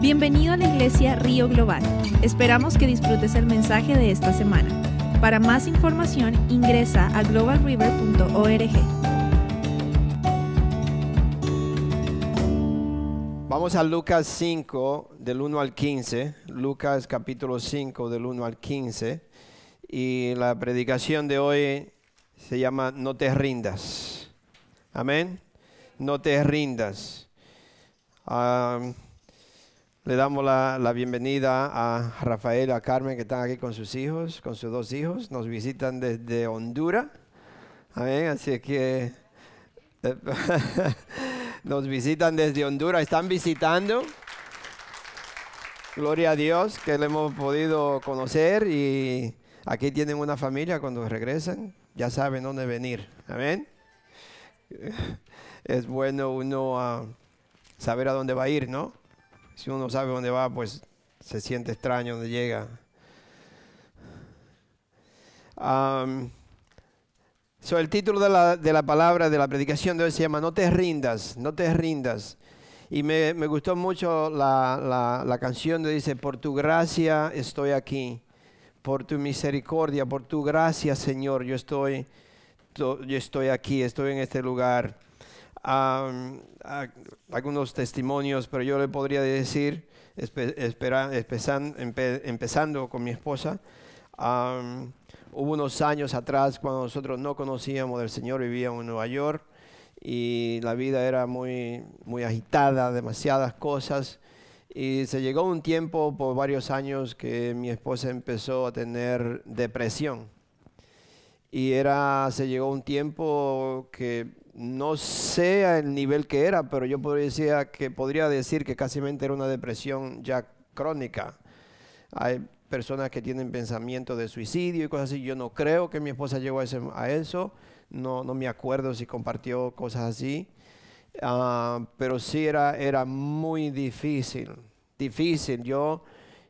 Bienvenido a la iglesia Río Global. Esperamos que disfrutes el mensaje de esta semana. Para más información ingresa a globalriver.org. Vamos a Lucas 5 del 1 al 15. Lucas capítulo 5 del 1 al 15. Y la predicación de hoy se llama No te rindas. Amén. No te rindas. Ah, le damos la, bienvenida a Rafael a Carmen que están aquí con sus hijos, con sus dos hijos. Nos visitan desde Honduras. Amén. Así que nos visitan desde Honduras. Están visitando. Gloria a Dios que le hemos podido conocer y aquí tienen una familia cuando regresan. Ya saben dónde venir. Amén. Es bueno uno uh, saber a dónde va a ir, ¿no? Si uno no sabe dónde va, pues se siente extraño donde llega. Um, el título de la, de la, palabra de la predicación de hoy se llama No te rindas, no te rindas. Y me, me gustó mucho la, la, canción que dice, por tu gracia estoy aquí, por tu misericordia, por tu gracia Señor, yo estoy, yo estoy aquí, estoy en este lugar algunos testimonios, pero yo le podría decir, espera, empezando con mi esposa, um, hubo unos años atrás cuando nosotros no conocíamos del Señor, vivíamos en Nueva York y la vida era muy, muy agitada, demasiadas cosas. Y se llegó un tiempo por varios años que mi esposa empezó a tener depresión. Y era, se llegó un tiempo que no sé el nivel que era, pero yo podría decir que, podría decir que casi era una depresión ya crónica. Hay personas que tienen pensamiento de suicidio y cosas así. Yo no creo que mi esposa llegó a, eso. No, no me acuerdo si compartió cosas así. Ah, pero sí era, era muy difícil. Difícil. Yo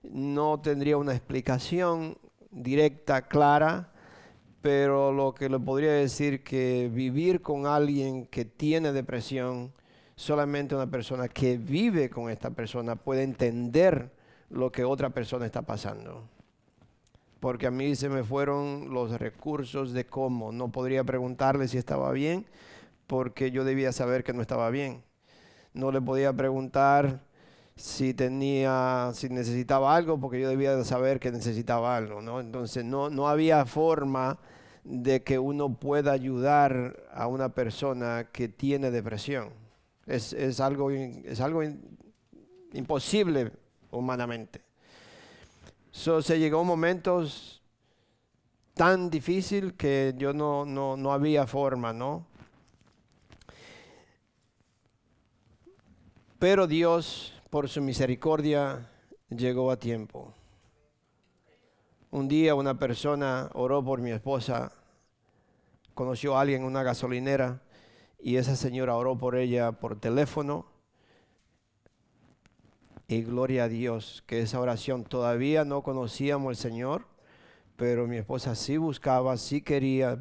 no tendría una explicación directa, clara pero lo que le podría decir que vivir con alguien que tiene depresión, solamente una persona que vive con esta persona puede entender lo que otra persona está pasando. Porque a mí se me fueron los recursos de cómo. No podría preguntarle si estaba bien, porque yo debía saber que no estaba bien. No le podía preguntar si tenía, si necesitaba algo, porque yo debía saber que necesitaba algo, ¿no? Entonces no, no había forma de que uno pueda ayudar a una persona que tiene depresión. Es, es algo, es algo imposible humanamente. Se llegó momentos tan difícil que yo no, no, no había forma, ¿no? Pero Dios por su misericordia llegó a tiempo. Un día una persona oró por mi esposa, conoció a alguien en una gasolinera y esa señora oró por ella por teléfono. Y gloria a Dios que esa oración todavía no conocíamos al Señor, pero mi esposa sí buscaba, sí quería,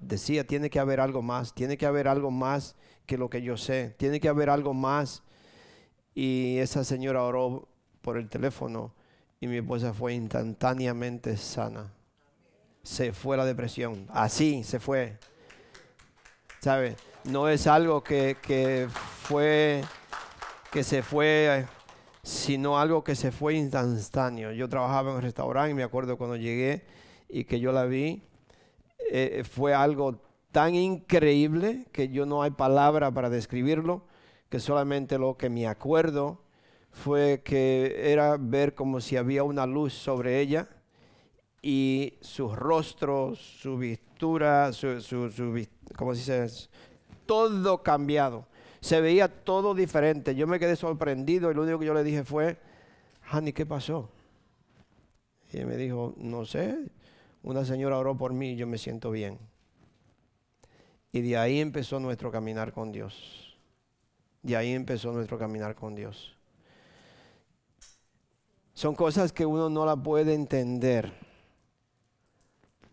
decía, tiene que haber algo más, tiene que haber algo más que lo que yo sé, tiene que haber algo más y esa señora oró por el teléfono y mi esposa fue instantáneamente sana. Se fue la depresión. Así se fue. ¿Sabe? No es algo que, que fue, que se fue, sino algo que se fue instantáneo. Yo trabajaba en un restaurante y me acuerdo cuando llegué y que yo la vi, eh, fue algo tan increíble que yo no hay palabra para describirlo que solamente lo que me acuerdo fue que era ver como si había una luz sobre ella y su rostro, su vistura, su, su, su ¿cómo? Todo cambiado. Se veía todo diferente. Yo me quedé sorprendido y lo único que yo le dije fue, Hani, ¿qué pasó? Y me dijo, no sé, una señora oró por mí y yo me siento bien. Y de ahí empezó nuestro caminar con Dios. Y ahí empezó nuestro caminar con Dios. Son cosas que uno no la puede entender.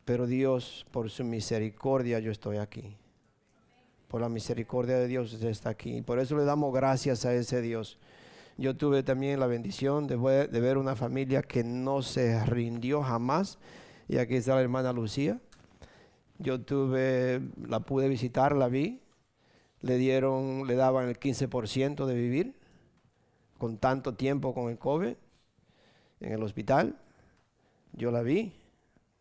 Pero Dios, por su misericordia, yo estoy aquí. Por la misericordia de Dios, está aquí. Por eso le damos gracias a ese Dios. Yo tuve también la bendición de de ver una familia que no se rindió jamás. Y aquí está la hermana Lucía. Yo tuve, la pude visitar, la vi. Le dieron, le daban el 15% de vivir con tanto tiempo con el COVID en el hospital. Yo la vi.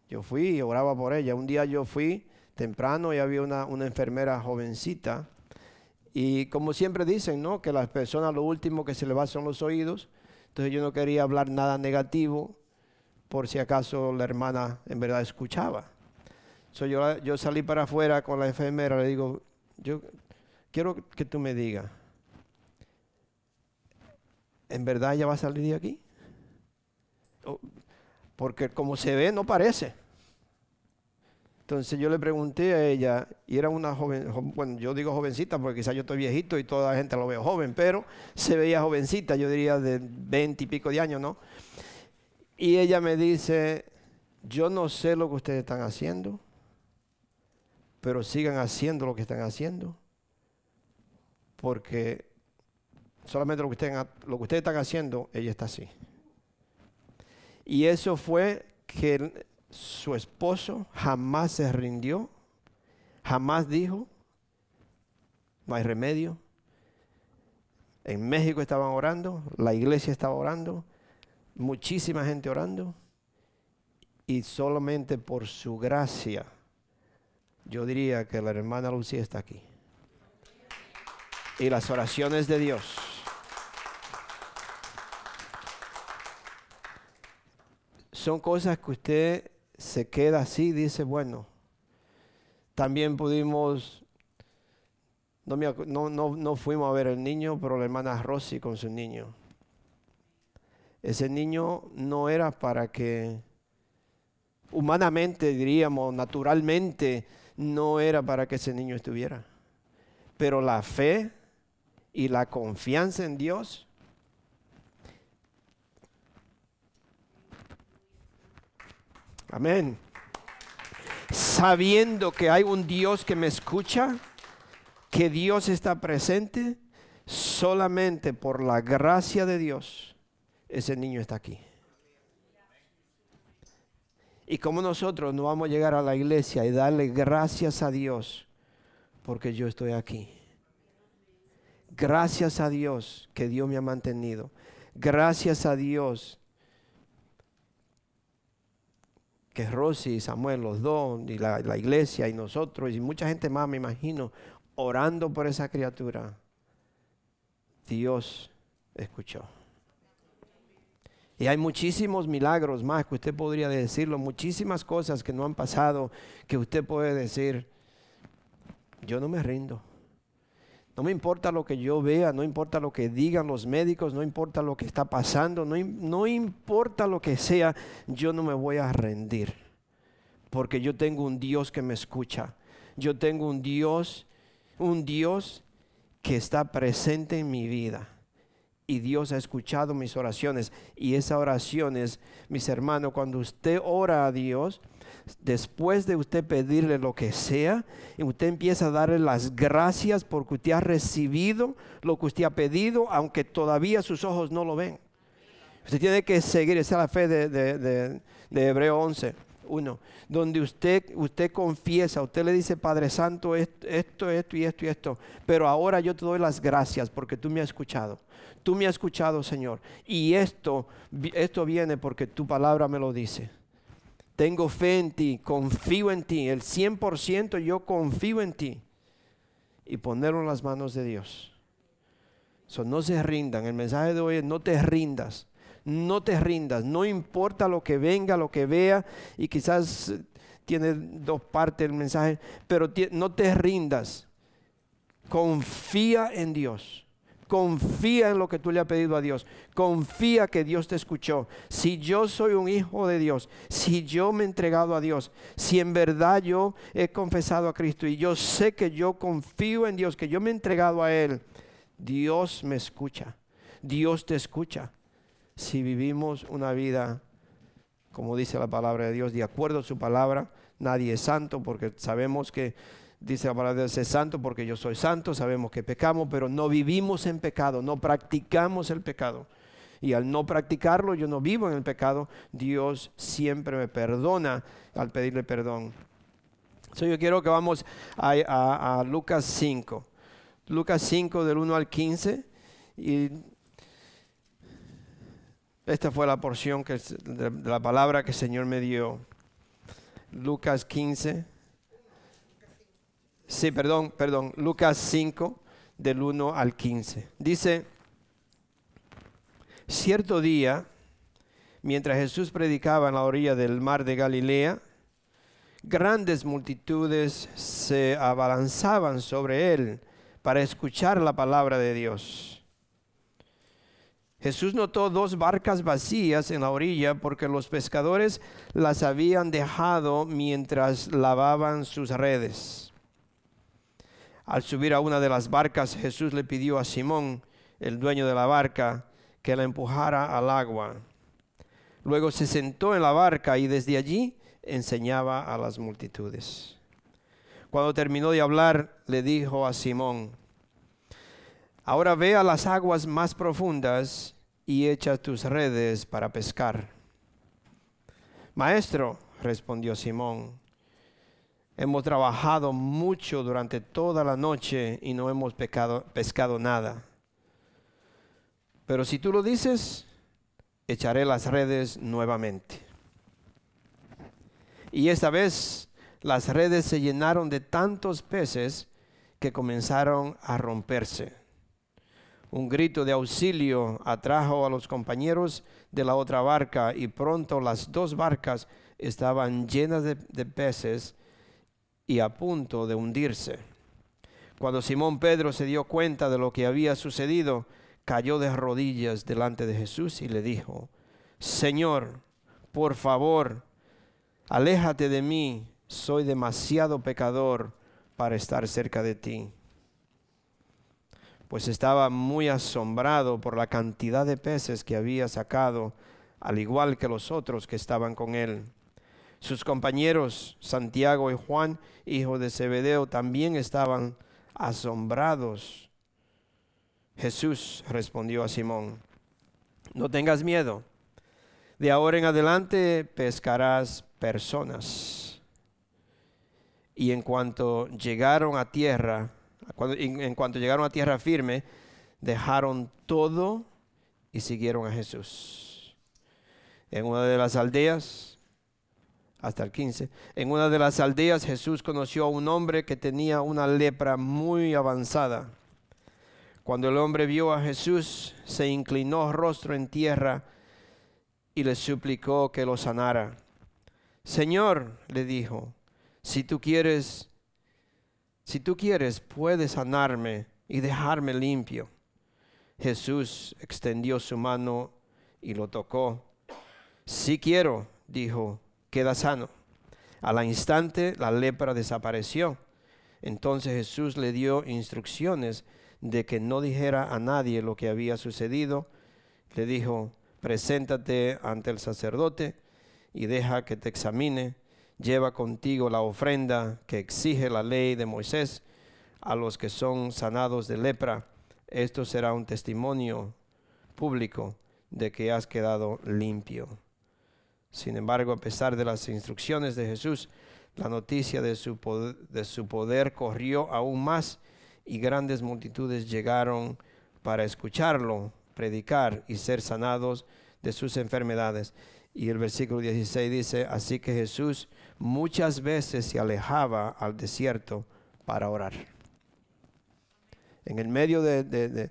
Yo fui y oraba por ella. Un día yo fui temprano y había una, una enfermera jovencita y como siempre dicen, ¿no? Que las personas lo último que se le va son los oídos. Entonces yo no quería hablar nada negativo por si acaso la hermana en verdad escuchaba. So yo, yo salí para afuera con la enfermera, le digo, yo quiero que tú me digas, ¿en verdad ella va a salir de aquí? Porque como se ve, no parece. Entonces yo le pregunté a ella, y era una joven, bueno, yo digo jovencita porque quizás yo estoy viejito y toda la gente lo veo joven, pero se veía jovencita, yo diría de veinte y pico de años, ¿no? Y ella me dice, yo no sé lo que ustedes están haciendo, pero sigan haciendo lo que están haciendo, porque solamente lo que ustedes, lo que ustedes están haciendo, ella está así. Y eso fue que su esposo jamás se rindió, jamás dijo, no hay remedio. En México estaban orando, la iglesia estaba orando, muchísima gente orando, y solamente por su gracia, yo diría que la hermana Lucía está aquí. Y las oraciones de Dios. Son cosas que usted se queda así, dice, bueno, también pudimos, no, no, no, fuimos a ver el niño, pero la hermana Rosy con su niño. Ese niño no era para que, humanamente diríamos, naturalmente, no era para que ese niño estuviera. Pero la fe y la confianza en Dios Amén. Sabiendo que hay un Dios que me escucha, que Dios está presente, solamente por la gracia de Dios, ese niño está aquí. Y como nosotros no vamos a llegar a la iglesia y darle gracias a Dios porque yo estoy aquí. Gracias a Dios que Dios me ha mantenido. Gracias a Dios que Rosy y Samuel, los dos, y la, la, iglesia y nosotros, y mucha gente más, me imagino, orando por esa criatura, Dios escuchó. Y hay muchísimos milagros más que usted podría decirlo, muchísimas cosas que no han pasado, que usted puede decir, yo no me rindo. No me importa lo que yo vea, no importa lo que digan los médicos, no importa lo que está pasando, no, no importa lo que sea, yo no me voy a rendir. Porque yo tengo un Dios que me escucha. Yo tengo un Dios, un Dios que está presente en mi vida. Y Dios ha escuchado mis oraciones. Y esas oraciones, mis hermanos, cuando usted ora a Dios, después de usted pedirle lo que sea, usted empieza a darle las gracias porque usted ha recibido lo que usted ha pedido, aunque todavía sus ojos no lo ven. Usted tiene que seguir, esa es la fe de, de, Hebreo 11. 1, donde usted, usted confiesa, usted le dice, Padre Santo, esto, esto, esto y esto y esto, pero ahora yo te doy las gracias porque tú me has escuchado. Tú me has escuchado, Señor. Y esto, esto viene porque tu palabra me lo dice tengo fe en ti, confío en ti, el 100% yo confío en ti. Y ponerlo en las manos de Dios. no se rindan. El mensaje de hoy es no te rindas. No te rindas. No importa lo que venga, lo que vea. Y quizás tiene dos partes el mensaje. Pero no te rindas. Confía en Dios. Confía en lo que tú le has pedido a Dios. Confía que Dios te escuchó. Si yo soy un hijo de Dios, si yo me he entregado a Dios, si en verdad yo he confesado a Cristo y yo sé que yo confío en Dios, que yo me he entregado a Él, Dios me escucha. Dios te escucha. Si vivimos una vida, como dice la palabra de Dios, de acuerdo a su palabra, nadie es santo porque sabemos que Dice la palabra de ser santo porque yo soy santo, sabemos que pecamos, pero no vivimos en pecado, no practicamos el pecado. Y al no practicarlo, yo no vivo en el pecado, Dios siempre me perdona al pedirle perdón. So, yo quiero que vamos a, a Lucas 5. Lucas 5 del 1 al 15. Y esta fue la porción que, de la palabra que el Señor me dio. Lucas 15. Sí, perdón, perdón. Lucas 5 del 1 al 15. Dice, cierto día, mientras Jesús predicaba en la orilla del mar de Galilea, grandes multitudes se abalanzaban sobre él para escuchar la palabra de Dios. Jesús notó dos barcas vacías en la orilla porque los pescadores las habían dejado mientras lavaban sus redes. Al subir a una de las barcas, Jesús le pidió a Simón, el dueño de la barca, que la empujara al agua. Luego se sentó en la barca y desde allí enseñaba a las multitudes. Cuando terminó de hablar, le dijo a Simón, Ahora ve a las aguas más profundas y echa tus redes para pescar. Maestro, respondió Simón, hemos trabajado mucho durante toda la noche y no hemos pescado nada. Pero si tú lo dices, echaré las redes nuevamente. Y esta vez las redes se llenaron de tantos peces que comenzaron a romperse. Un grito de auxilio atrajo a los compañeros de la otra barca y pronto las dos barcas estaban llenas de, peces y a punto de hundirse. Cuando Simón Pedro se dio cuenta de lo que había sucedido, cayó de rodillas delante de Jesús y le dijo, Señor, por favor, aléjate de mí, soy demasiado pecador para estar cerca de ti pues estaba muy asombrado por la cantidad de peces que había sacado, al igual que los otros que estaban con él. Sus compañeros Santiago y Juan, hijo de Zebedeo, también estaban asombrados. Jesús respondió a Simón, no tengas miedo, de ahora en adelante pescarás personas. Y en cuanto llegaron a tierra, en, cuanto llegaron a tierra firme, dejaron todo y siguieron a Jesús. En una de las aldeas, hasta el 15, en una de las aldeas Jesús conoció a un hombre que tenía una lepra muy avanzada. Cuando el hombre vio a Jesús, se inclinó rostro en tierra y le suplicó que lo sanara. Señor, le dijo, si tú quieres, si tú quieres, puedes sanarme y dejarme limpio. Jesús extendió su mano y lo tocó. Si quiero, dijo, queda sano. Al instante la lepra desapareció. Entonces Jesús le dio instrucciones de que no dijera a nadie lo que había sucedido. Le dijo, preséntate ante el sacerdote y deja que te examine lleva contigo la ofrenda que exige la ley de Moisés a los que son sanados de lepra. Esto será un testimonio público de que has quedado limpio. Sin embargo, a pesar de las instrucciones de Jesús, la noticia de su, poder, de su poder corrió aún más y grandes multitudes llegaron para escucharlo, predicar y ser sanados de sus enfermedades. Y el versículo 16 dice, así que Jesús muchas veces se alejaba al desierto para orar. En el medio de, de,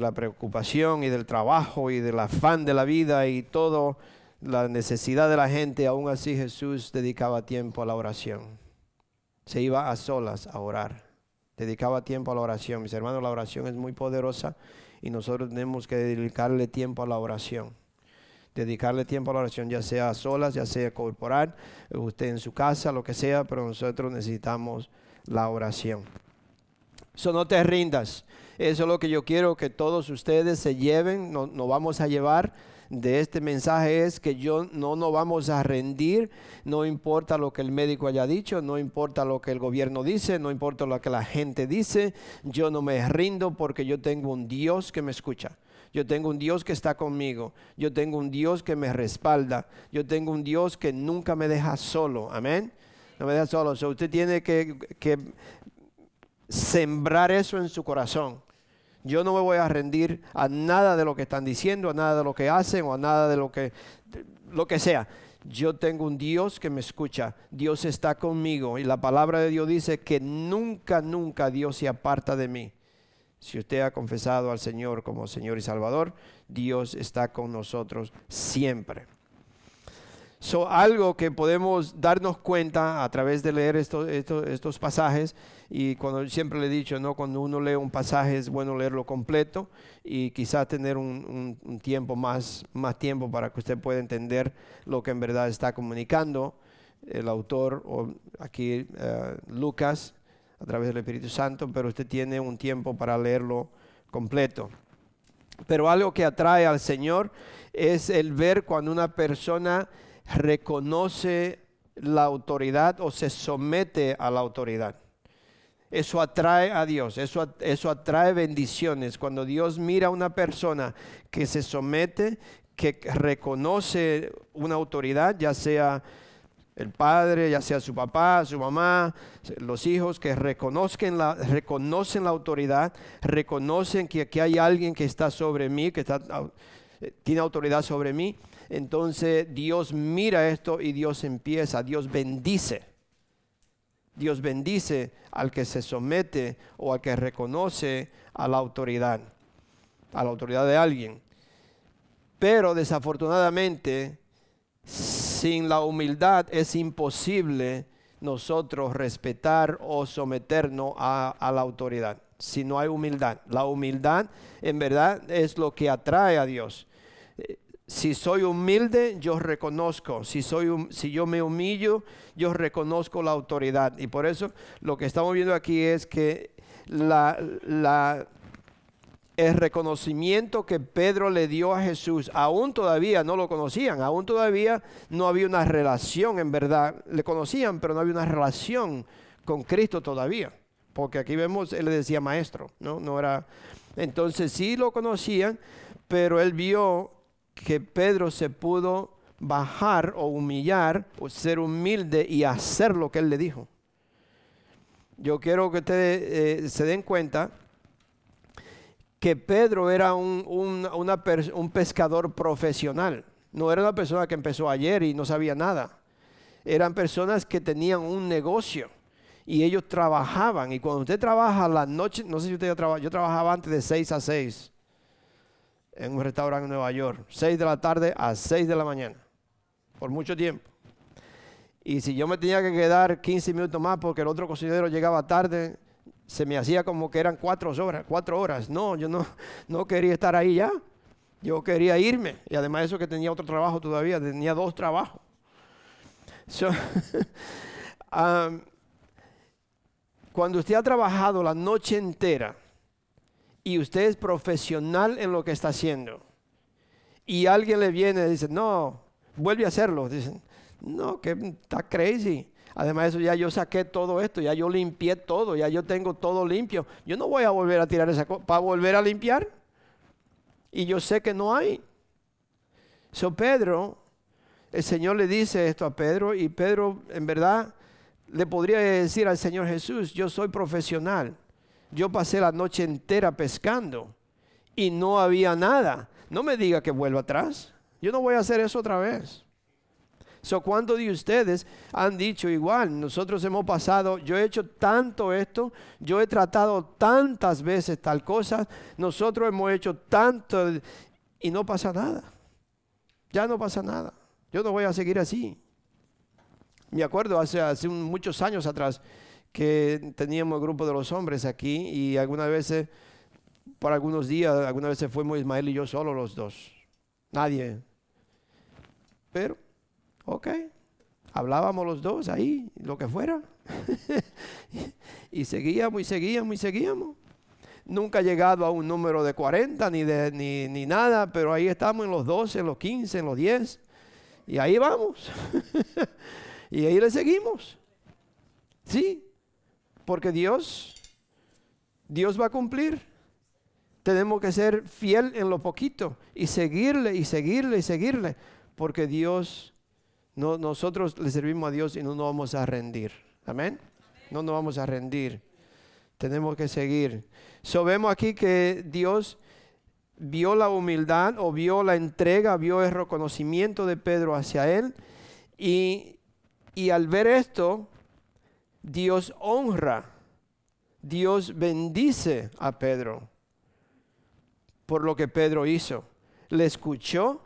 la preocupación y del trabajo y del afán de la vida y todo la necesidad de la gente, aún así Jesús dedicaba tiempo a la oración. Se iba a solas a orar. Dedicaba tiempo a la oración. Mis hermanos, la oración es muy poderosa y nosotros tenemos que dedicarle tiempo a la oración dedicarle tiempo a la oración, ya sea a solas, ya sea corporal, usted en su casa, lo que sea, pero nosotros necesitamos la oración. Eso no te rindas. Eso es lo que yo quiero que todos ustedes se lleven, nos no vamos a llevar de este mensaje es que yo no nos vamos a rendir, no importa lo que el médico haya dicho, no importa lo que el gobierno dice, no importa lo que la gente dice, yo no me rindo porque yo tengo un Dios que me escucha. Yo tengo un Dios que está conmigo. Yo tengo un Dios que me respalda. Yo tengo un Dios que nunca me deja solo. Amén. No me deja solo. usted tiene que, que sembrar eso en su corazón. Yo no me voy a rendir a nada de lo que están diciendo, a nada de lo que hacen o a nada de lo que, lo que sea. Yo tengo un Dios que me escucha. Dios está conmigo. Y la palabra de Dios dice que nunca, nunca Dios se aparta de mí. Si usted ha confesado al Señor como Señor y Salvador, Dios está con nosotros siempre. So, algo que podemos darnos cuenta a través de leer estos pasajes, y cuando siempre le he dicho, ¿no? cuando uno lee un pasaje es bueno leerlo completo y quizás tener un, tiempo más, más tiempo para que usted pueda entender lo que en verdad está comunicando el autor, o aquí eh, Lucas, a través del Espíritu Santo, pero usted tiene un tiempo para leerlo completo. Pero algo que atrae al Señor es el ver cuando una persona reconoce la autoridad o se somete a la autoridad. Eso atrae a Dios, eso, eso atrae bendiciones. Cuando Dios mira a una persona que se somete, que reconoce una autoridad, ya sea el padre, ya sea su papá, su mamá, los hijos que reconozcan la, reconocen la autoridad, reconocen que aquí hay alguien que está sobre mí, que está, tiene autoridad sobre mí, entonces Dios mira esto y Dios empieza, Dios bendice. Dios bendice al que se somete o al que reconoce a la autoridad, a la autoridad de alguien. Pero desafortunadamente, sin la humildad es imposible nosotros respetar o someternos a, la autoridad. Si no hay humildad. La humildad en verdad es lo que atrae a Dios si soy humilde, yo reconozco. Si, soy, si yo me humillo, yo reconozco la autoridad. Y por eso lo que estamos viendo aquí es que la, el reconocimiento que Pedro le dio a Jesús, aún todavía no lo conocían, aún todavía no había una relación en verdad. Le conocían, pero no había una relación con Cristo todavía. Porque aquí vemos, él le decía maestro, ¿no? No era. Entonces sí lo conocían, pero él vio que Pedro se pudo bajar o humillar o ser humilde y hacer lo que él le dijo. Yo quiero que ustedes eh, se den cuenta que Pedro era un, un pescador profesional. No era una persona que empezó ayer y no sabía nada. Eran personas que tenían un negocio y ellos trabajaban. Y cuando usted trabaja la noche, no sé si usted ya trabaja, yo trabajaba antes de 6 a 6 en un restaurante en Nueva York, 6 de la tarde a 6 de la mañana, por mucho tiempo. Y si yo me tenía que quedar 15 minutos más porque el otro cocinero llegaba tarde, se me hacía como que eran cuatro horas, cuatro horas. No, yo no, no quería estar ahí ya. Yo quería irme. Y además de eso que tenía otro trabajo todavía, tenía dos trabajos. Um, cuando usted ha trabajado la noche entera, y usted es profesional en lo que está haciendo, y alguien le viene y dice, no, vuelve a hacerlo, dicen, no, que está crazy. Además de eso, ya yo saqué todo esto, ya yo limpié todo, ya yo tengo todo limpio. Yo no voy a volver a tirar esa cosa para volver a limpiar. Y yo sé que no hay. So Pedro, el Señor le dice esto a Pedro y Pedro en verdad le podría decir al Señor Jesús, yo soy profesional yo pasé la noche entera pescando y no había nada. No me diga que vuelva atrás. Yo no voy a hacer eso otra vez. So, ¿Cuántos de ustedes han dicho igual? Nosotros hemos pasado, yo he hecho tanto esto, yo he tratado tantas veces tal cosa, nosotros hemos hecho tanto y no pasa nada. Ya no pasa nada. Yo no voy a seguir así. Me acuerdo hace, hace muchos años atrás, que teníamos el grupo de los hombres aquí y algunas veces, por algunos días, algunas veces fuimos Ismael y yo solo los dos. Nadie. Pero, ok, hablábamos los dos ahí, lo que fuera. y seguíamos y seguíamos y seguíamos. nunca ha llegado a un número de 40 ni, de, ni, ni nada, pero ahí estamos en los 12, en los 15, en los 10. Y ahí vamos. y ahí le seguimos. Sí, porque Dios, Dios va a cumplir. Tenemos que ser fiel en lo poquito y seguirle y seguirle y seguirle, porque Dios, no, nosotros le servimos a Dios y no nos vamos a rendir. Amén. No nos vamos a rendir. Tenemos que seguir. So vemos aquí que Dios vio la humildad o vio la entrega, vio el reconocimiento de Pedro hacia él y, y al ver esto, Dios honra, Dios bendice a Pedro por lo que Pedro hizo. Le escuchó,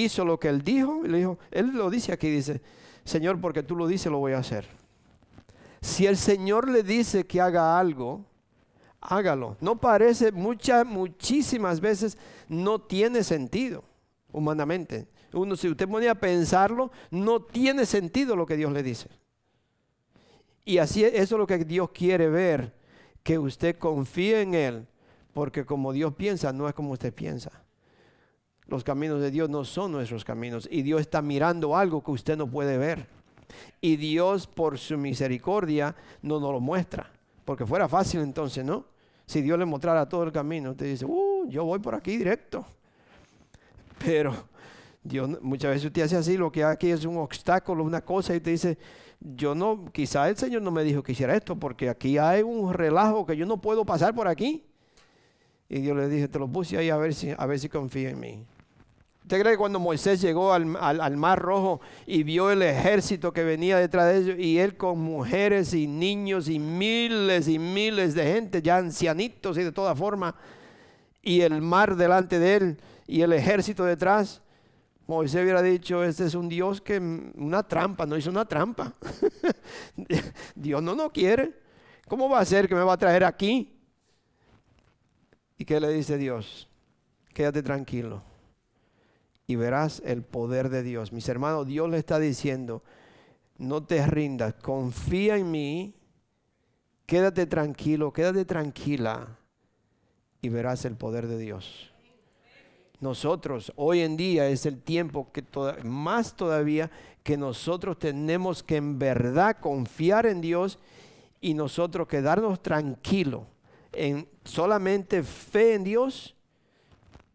hizo lo que él dijo, y le dijo, él lo dice aquí, dice, Señor, porque tú lo dices, lo voy a hacer. Si el Señor le dice que haga algo, hágalo. No parece, muchas, muchísimas veces no tiene sentido humanamente. Uno, si usted ponía a pensarlo, no tiene sentido lo que Dios le dice. Y así eso es lo que Dios quiere ver, que usted confíe en Él, porque como Dios piensa, no es como usted piensa. Los caminos de Dios no son nuestros caminos y Dios está mirando algo que usted no puede ver. Y Dios por su misericordia no nos lo muestra, porque fuera fácil entonces, ¿no? Si Dios le mostrara todo el camino, usted dice, uh, yo voy por aquí directo. Pero Dios, muchas veces usted hace así, lo que aquí es un obstáculo, una cosa, y te dice, yo no, quizá el Señor no me dijo que hiciera esto, porque aquí hay un relajo que yo no puedo pasar por aquí. Y Dios le dije, te lo puse ahí a ver si, a ver si confía en mí. ¿Usted cree que cuando Moisés llegó al, al, Mar Rojo y vio el ejército que venía detrás de ellos y él con mujeres y niños y miles y miles de gente, ya ancianitos y de toda forma, y el mar delante de él y el ejército detrás? Moisés hubiera dicho, este es un Dios que una trampa, no hizo una trampa. Dios no no quiere. ¿Cómo va a ser que me va a traer aquí? ¿Y qué le dice Dios? Quédate tranquilo y verás el poder de Dios. Mis hermanos, Dios le está diciendo, no te rindas, confía en mí, quédate tranquilo, quédate tranquila y verás el poder de Dios nosotros hoy en día es el tiempo que más todavía que nosotros tenemos que en verdad confiar en Dios y nosotros quedarnos tranquilos en solamente fe en Dios,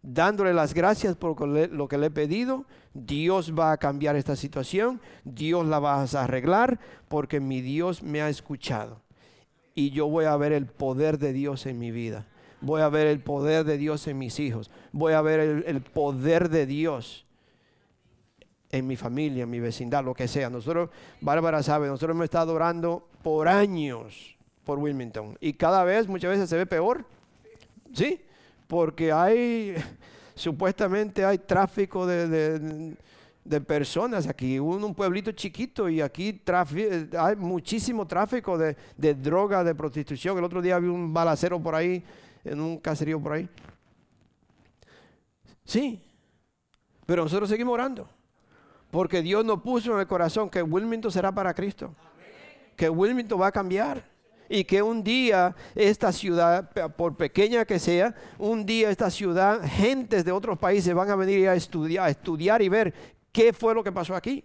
dándole las gracias por lo que le he pedido. Dios va a cambiar esta situación, Dios la va a arreglar porque mi Dios me ha escuchado y yo voy a ver el poder de Dios en mi vida voy a ver el poder de Dios en mis hijos, voy a ver el, poder de Dios en mi familia, en mi vecindad, lo que sea. Nosotros, Bárbara sabe, nosotros hemos estado orando por años por Wilmington y cada vez, muchas veces se ve peor, ¿sí? Porque hay, supuestamente hay tráfico de, personas aquí, un, un, pueblito chiquito y aquí hay muchísimo tráfico de, de droga, de prostitución. El otro día vi un balacero por ahí en un caserío por ahí. Sí, pero nosotros seguimos orando. Porque Dios nos puso en el corazón que Wilmington será para Cristo. Que Wilmington va a cambiar. Y que un día esta ciudad, por pequeña que sea, un día esta ciudad, gentes de otros países van a venir a estudiar, a estudiar y ver qué fue lo que pasó aquí.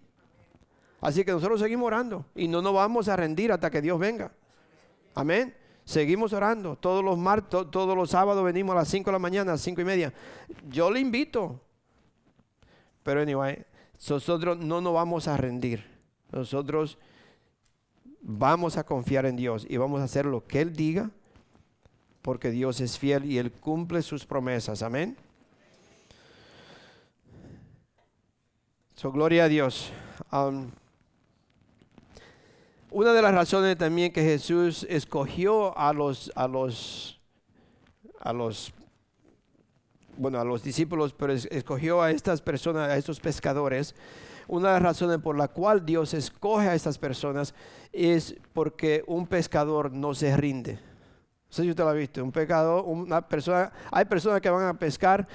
Así que nosotros seguimos orando y no nos vamos a rendir hasta que Dios venga. Amén. Seguimos orando. Todos los martes, todos los sábados venimos a las 5 de la mañana, a las 5 y media. Yo le invito. Pero anyway, nosotros no nos vamos a rendir. Nosotros vamos a confiar en Dios y vamos a hacer lo que Él diga, porque Dios es fiel y Él cumple sus promesas. Amén. So, gloria a Dios. Um, una de las razones también que Jesús escogió a los, a los, a los, bueno, a los discípulos, pero escogió a estas personas, a estos pescadores, una de las razones por la cual Dios escoge a estas personas es porque un pescador no se rinde. No sé si usted lo ha visto. Un pescador, una persona, hay personas que van a pescar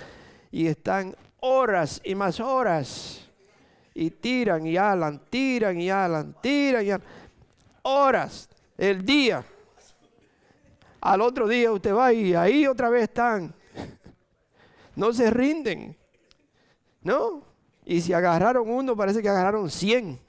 y están horas y más horas y tiran y alan, tiran y alan, tiran y alan horas el día. Al otro día usted va y ahí otra vez están. No se rinden. ¿No? Y si agarraron uno, parece que agarraron 100.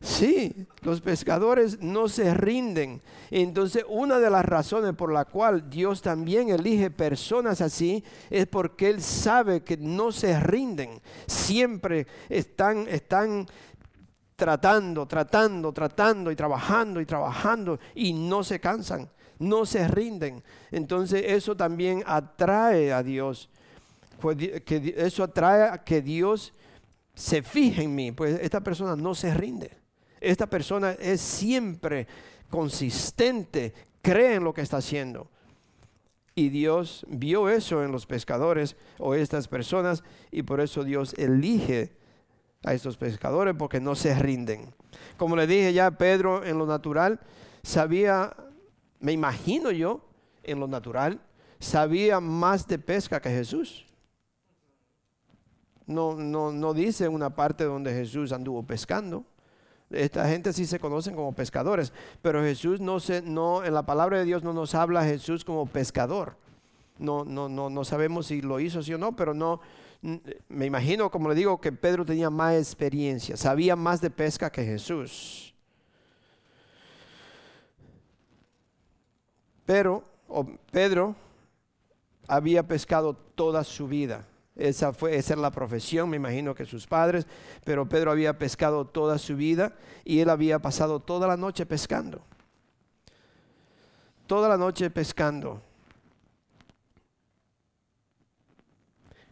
Sí, los pescadores no se rinden. Entonces, una de las razones por la cual Dios también elige personas así es porque Él sabe que no se rinden. Siempre están, están tratando, tratando, tratando y trabajando y trabajando y no se cansan, no se rinden. Entonces, eso también atrae a Dios. Que eso atrae a que Dios se fije en mí, pues esta persona no se rinde. Esta persona es siempre consistente, cree en lo que está haciendo. Y Dios vio eso en los pescadores o estas personas y por eso Dios elige a estos pescadores porque no se rinden. Como le dije ya, Pedro en lo natural sabía, me imagino yo, en lo natural, sabía más de pesca que Jesús. No, no, no dice una parte donde Jesús anduvo pescando. Esta gente sí se conocen como pescadores, pero Jesús no se, no, en la palabra de Dios no nos habla Jesús como pescador. No, no, no, no sabemos si lo hizo sí o no, pero no, me imagino, como le digo, que Pedro tenía más experiencia, sabía más de pesca que Jesús. Pero Pedro había pescado toda su vida. Esa, fue, esa es la profesión, me imagino que sus padres, pero Pedro había pescado toda su vida y él había pasado toda la noche pescando. Toda la noche pescando.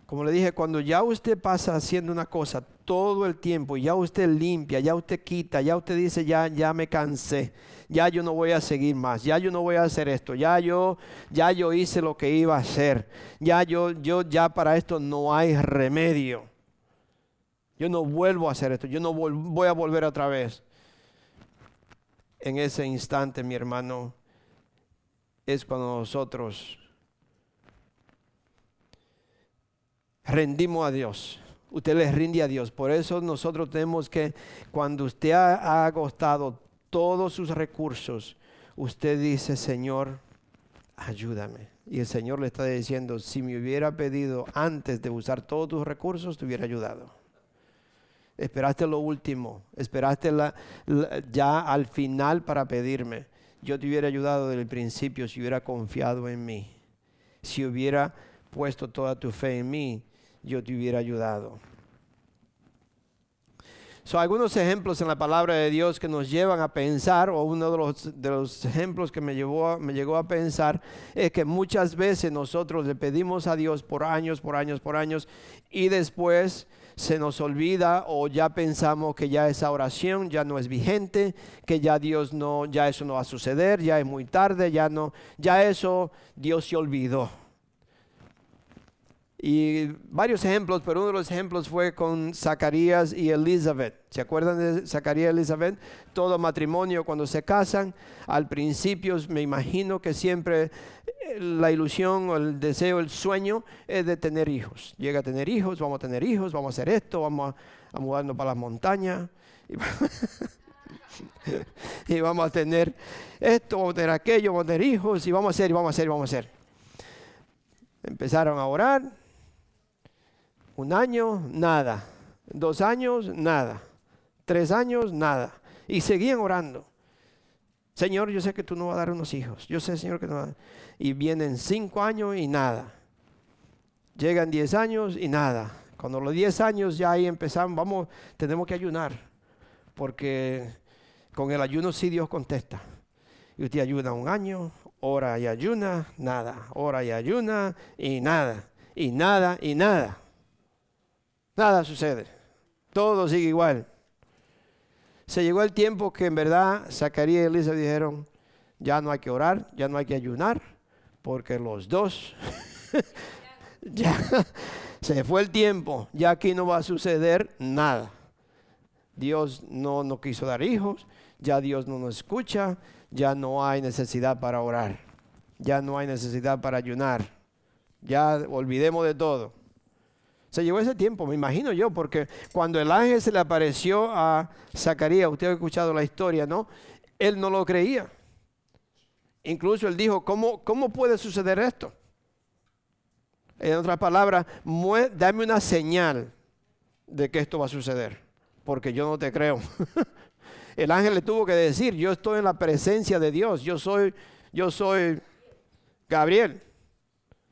Como le dije, cuando ya usted pasa haciendo una cosa todo el tiempo, ya usted limpia, ya usted quita, ya usted dice, ya, ya me cansé, ya yo no voy a seguir más, ya yo no voy a hacer esto, ya yo, ya yo hice lo que iba a hacer, ya yo, yo, ya para esto no hay remedio. Yo no vuelvo a hacer esto, yo no voy a volver otra vez. En ese instante, mi hermano, es cuando nosotros rendimos a Dios. Usted le rinde a Dios. Por eso nosotros tenemos que, cuando usted ha, agotado todos sus recursos, usted dice, Señor, ayúdame. Y el Señor le está diciendo, si me hubiera pedido antes de usar todos tus recursos, te hubiera ayudado. Esperaste lo último, esperaste ya al final para pedirme. Yo te hubiera ayudado desde el principio si hubiera confiado en mí, si hubiera puesto toda tu fe en mí yo te hubiera ayudado. Son algunos ejemplos en la palabra de Dios que nos llevan a pensar, o uno de los, de los ejemplos que me, llevó me llegó a pensar, es que muchas veces nosotros le pedimos a Dios por años, por años, por años, y después se nos olvida o ya pensamos que ya esa oración ya no es vigente, que ya Dios no, ya eso no va a suceder, ya es muy tarde, ya no, ya eso Dios se olvidó. Y varios ejemplos, pero uno de los ejemplos fue con Zacarías y Elizabeth. ¿Se acuerdan de Zacarías y Elizabeth? Todo matrimonio cuando se casan, al principio me imagino que siempre eh, la ilusión o el deseo, el sueño es de tener hijos. Llega a tener hijos, vamos a tener hijos, vamos a hacer esto, vamos a, mudarnos para las montañas. Y, vamos a tener esto, vamos a tener aquello, vamos a tener hijos y vamos a hacer, y vamos a hacer, y vamos a hacer. Empezaron a orar, un año, nada. Dos años, nada. Tres años, nada. Y seguían orando. Señor, yo sé que tú no vas a dar unos hijos. Yo sé, Señor, que no vas a dar. Y vienen cinco años y nada. Llegan diez años y nada. Cuando los diez años ya ahí empezamos, vamos, tenemos que ayunar. Porque con el ayuno sí Dios contesta. Y usted ayuda un año, ora y ayuna, nada. Ora y ayuna y nada. Y nada y nada. Nada sucede. Todo sigue igual. Se llegó el tiempo que en verdad Zacarías y Elisa dijeron, ya no hay que orar, ya no hay que ayunar, porque los dos, ya se fue el tiempo, ya aquí no va a suceder nada. Dios no nos quiso dar hijos, ya Dios no nos escucha, ya no hay necesidad para orar, ya no hay necesidad para ayunar, ya olvidemos de todo. Se llevó ese tiempo, me imagino yo, porque cuando el ángel se le apareció a Zacarías, usted ha escuchado la historia, ¿no? Él no lo creía. Incluso él dijo, ¿cómo, cómo puede suceder esto? En otras palabras, dame una señal de que esto va a suceder, porque yo no te creo. el ángel le tuvo que decir, yo estoy en la presencia de Dios, yo soy, yo soy Gabriel.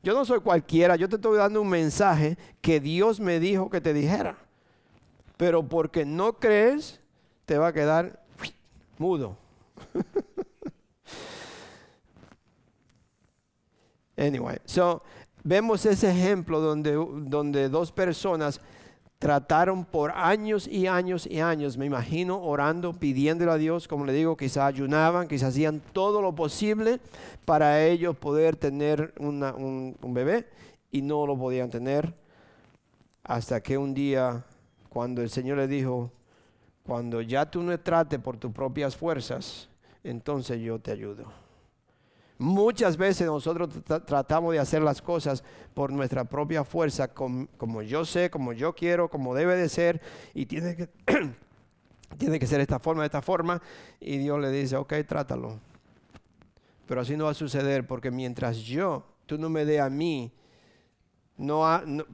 Yo no soy cualquiera, yo te estoy dando un mensaje que Dios me dijo que te dijera. Pero porque no crees, te va a quedar mudo. anyway, so vemos ese ejemplo donde, donde dos personas trataron por años y años y años, me imagino, orando, pidiéndole a Dios, como le digo, quizás ayunaban, quizás hacían todo lo posible para ellos poder tener un, un bebé y no lo podían tener hasta que un día, cuando el Señor le dijo, cuando ya tú no trates por tus propias fuerzas, entonces yo te ayudo. Muchas veces nosotros tratamos de hacer las cosas por nuestra propia fuerza, como yo sé, como yo quiero, como debe de ser, y tiene que, tiene que ser esta forma, esta forma, y Dios le dice, ok, trátalo. Pero así no va a suceder, porque mientras yo, tú no me dé a mí, no,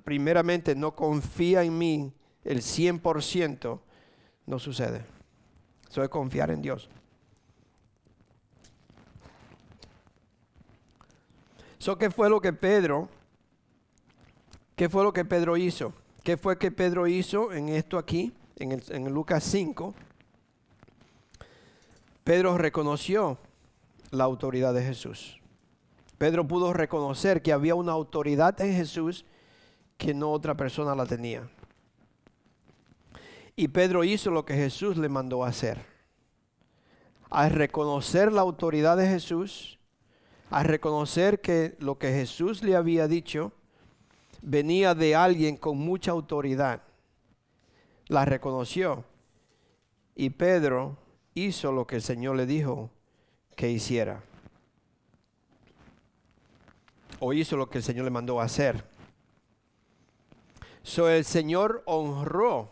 primeramente no confía en mí el 100%, no sucede. Eso es confiar en Dios. ¿Qué fue lo que Pedro, qué fue lo que Pedro hizo? ¿Qué fue que Pedro hizo en esto aquí, en, el, Lucas 5? Pedro reconoció la autoridad de Jesús. Pedro pudo reconocer que había una autoridad en Jesús que no otra persona la tenía. Y Pedro hizo lo que Jesús le mandó hacer. Al reconocer la autoridad de Jesús, a reconocer que lo que Jesús le había dicho venía de alguien con mucha autoridad. La reconoció. Y Pedro hizo lo que el Señor le dijo que hiciera. O hizo lo que el Señor le mandó hacer. So el Señor honró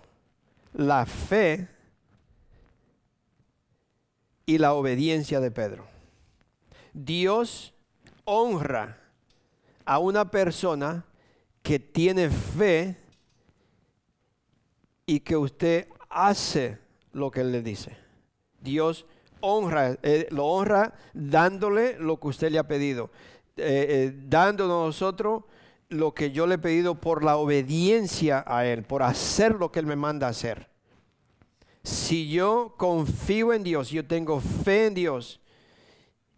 la fe y la obediencia de Pedro. Dios honra a una persona que tiene fe y que usted hace lo que Él le dice. Dios honra, eh, lo honra dándole lo que usted le ha pedido, eh, eh, dándonos nosotros lo que yo le he pedido por la obediencia a Él, por hacer lo que Él me manda hacer. Si yo confío en Dios, yo tengo fe en Dios,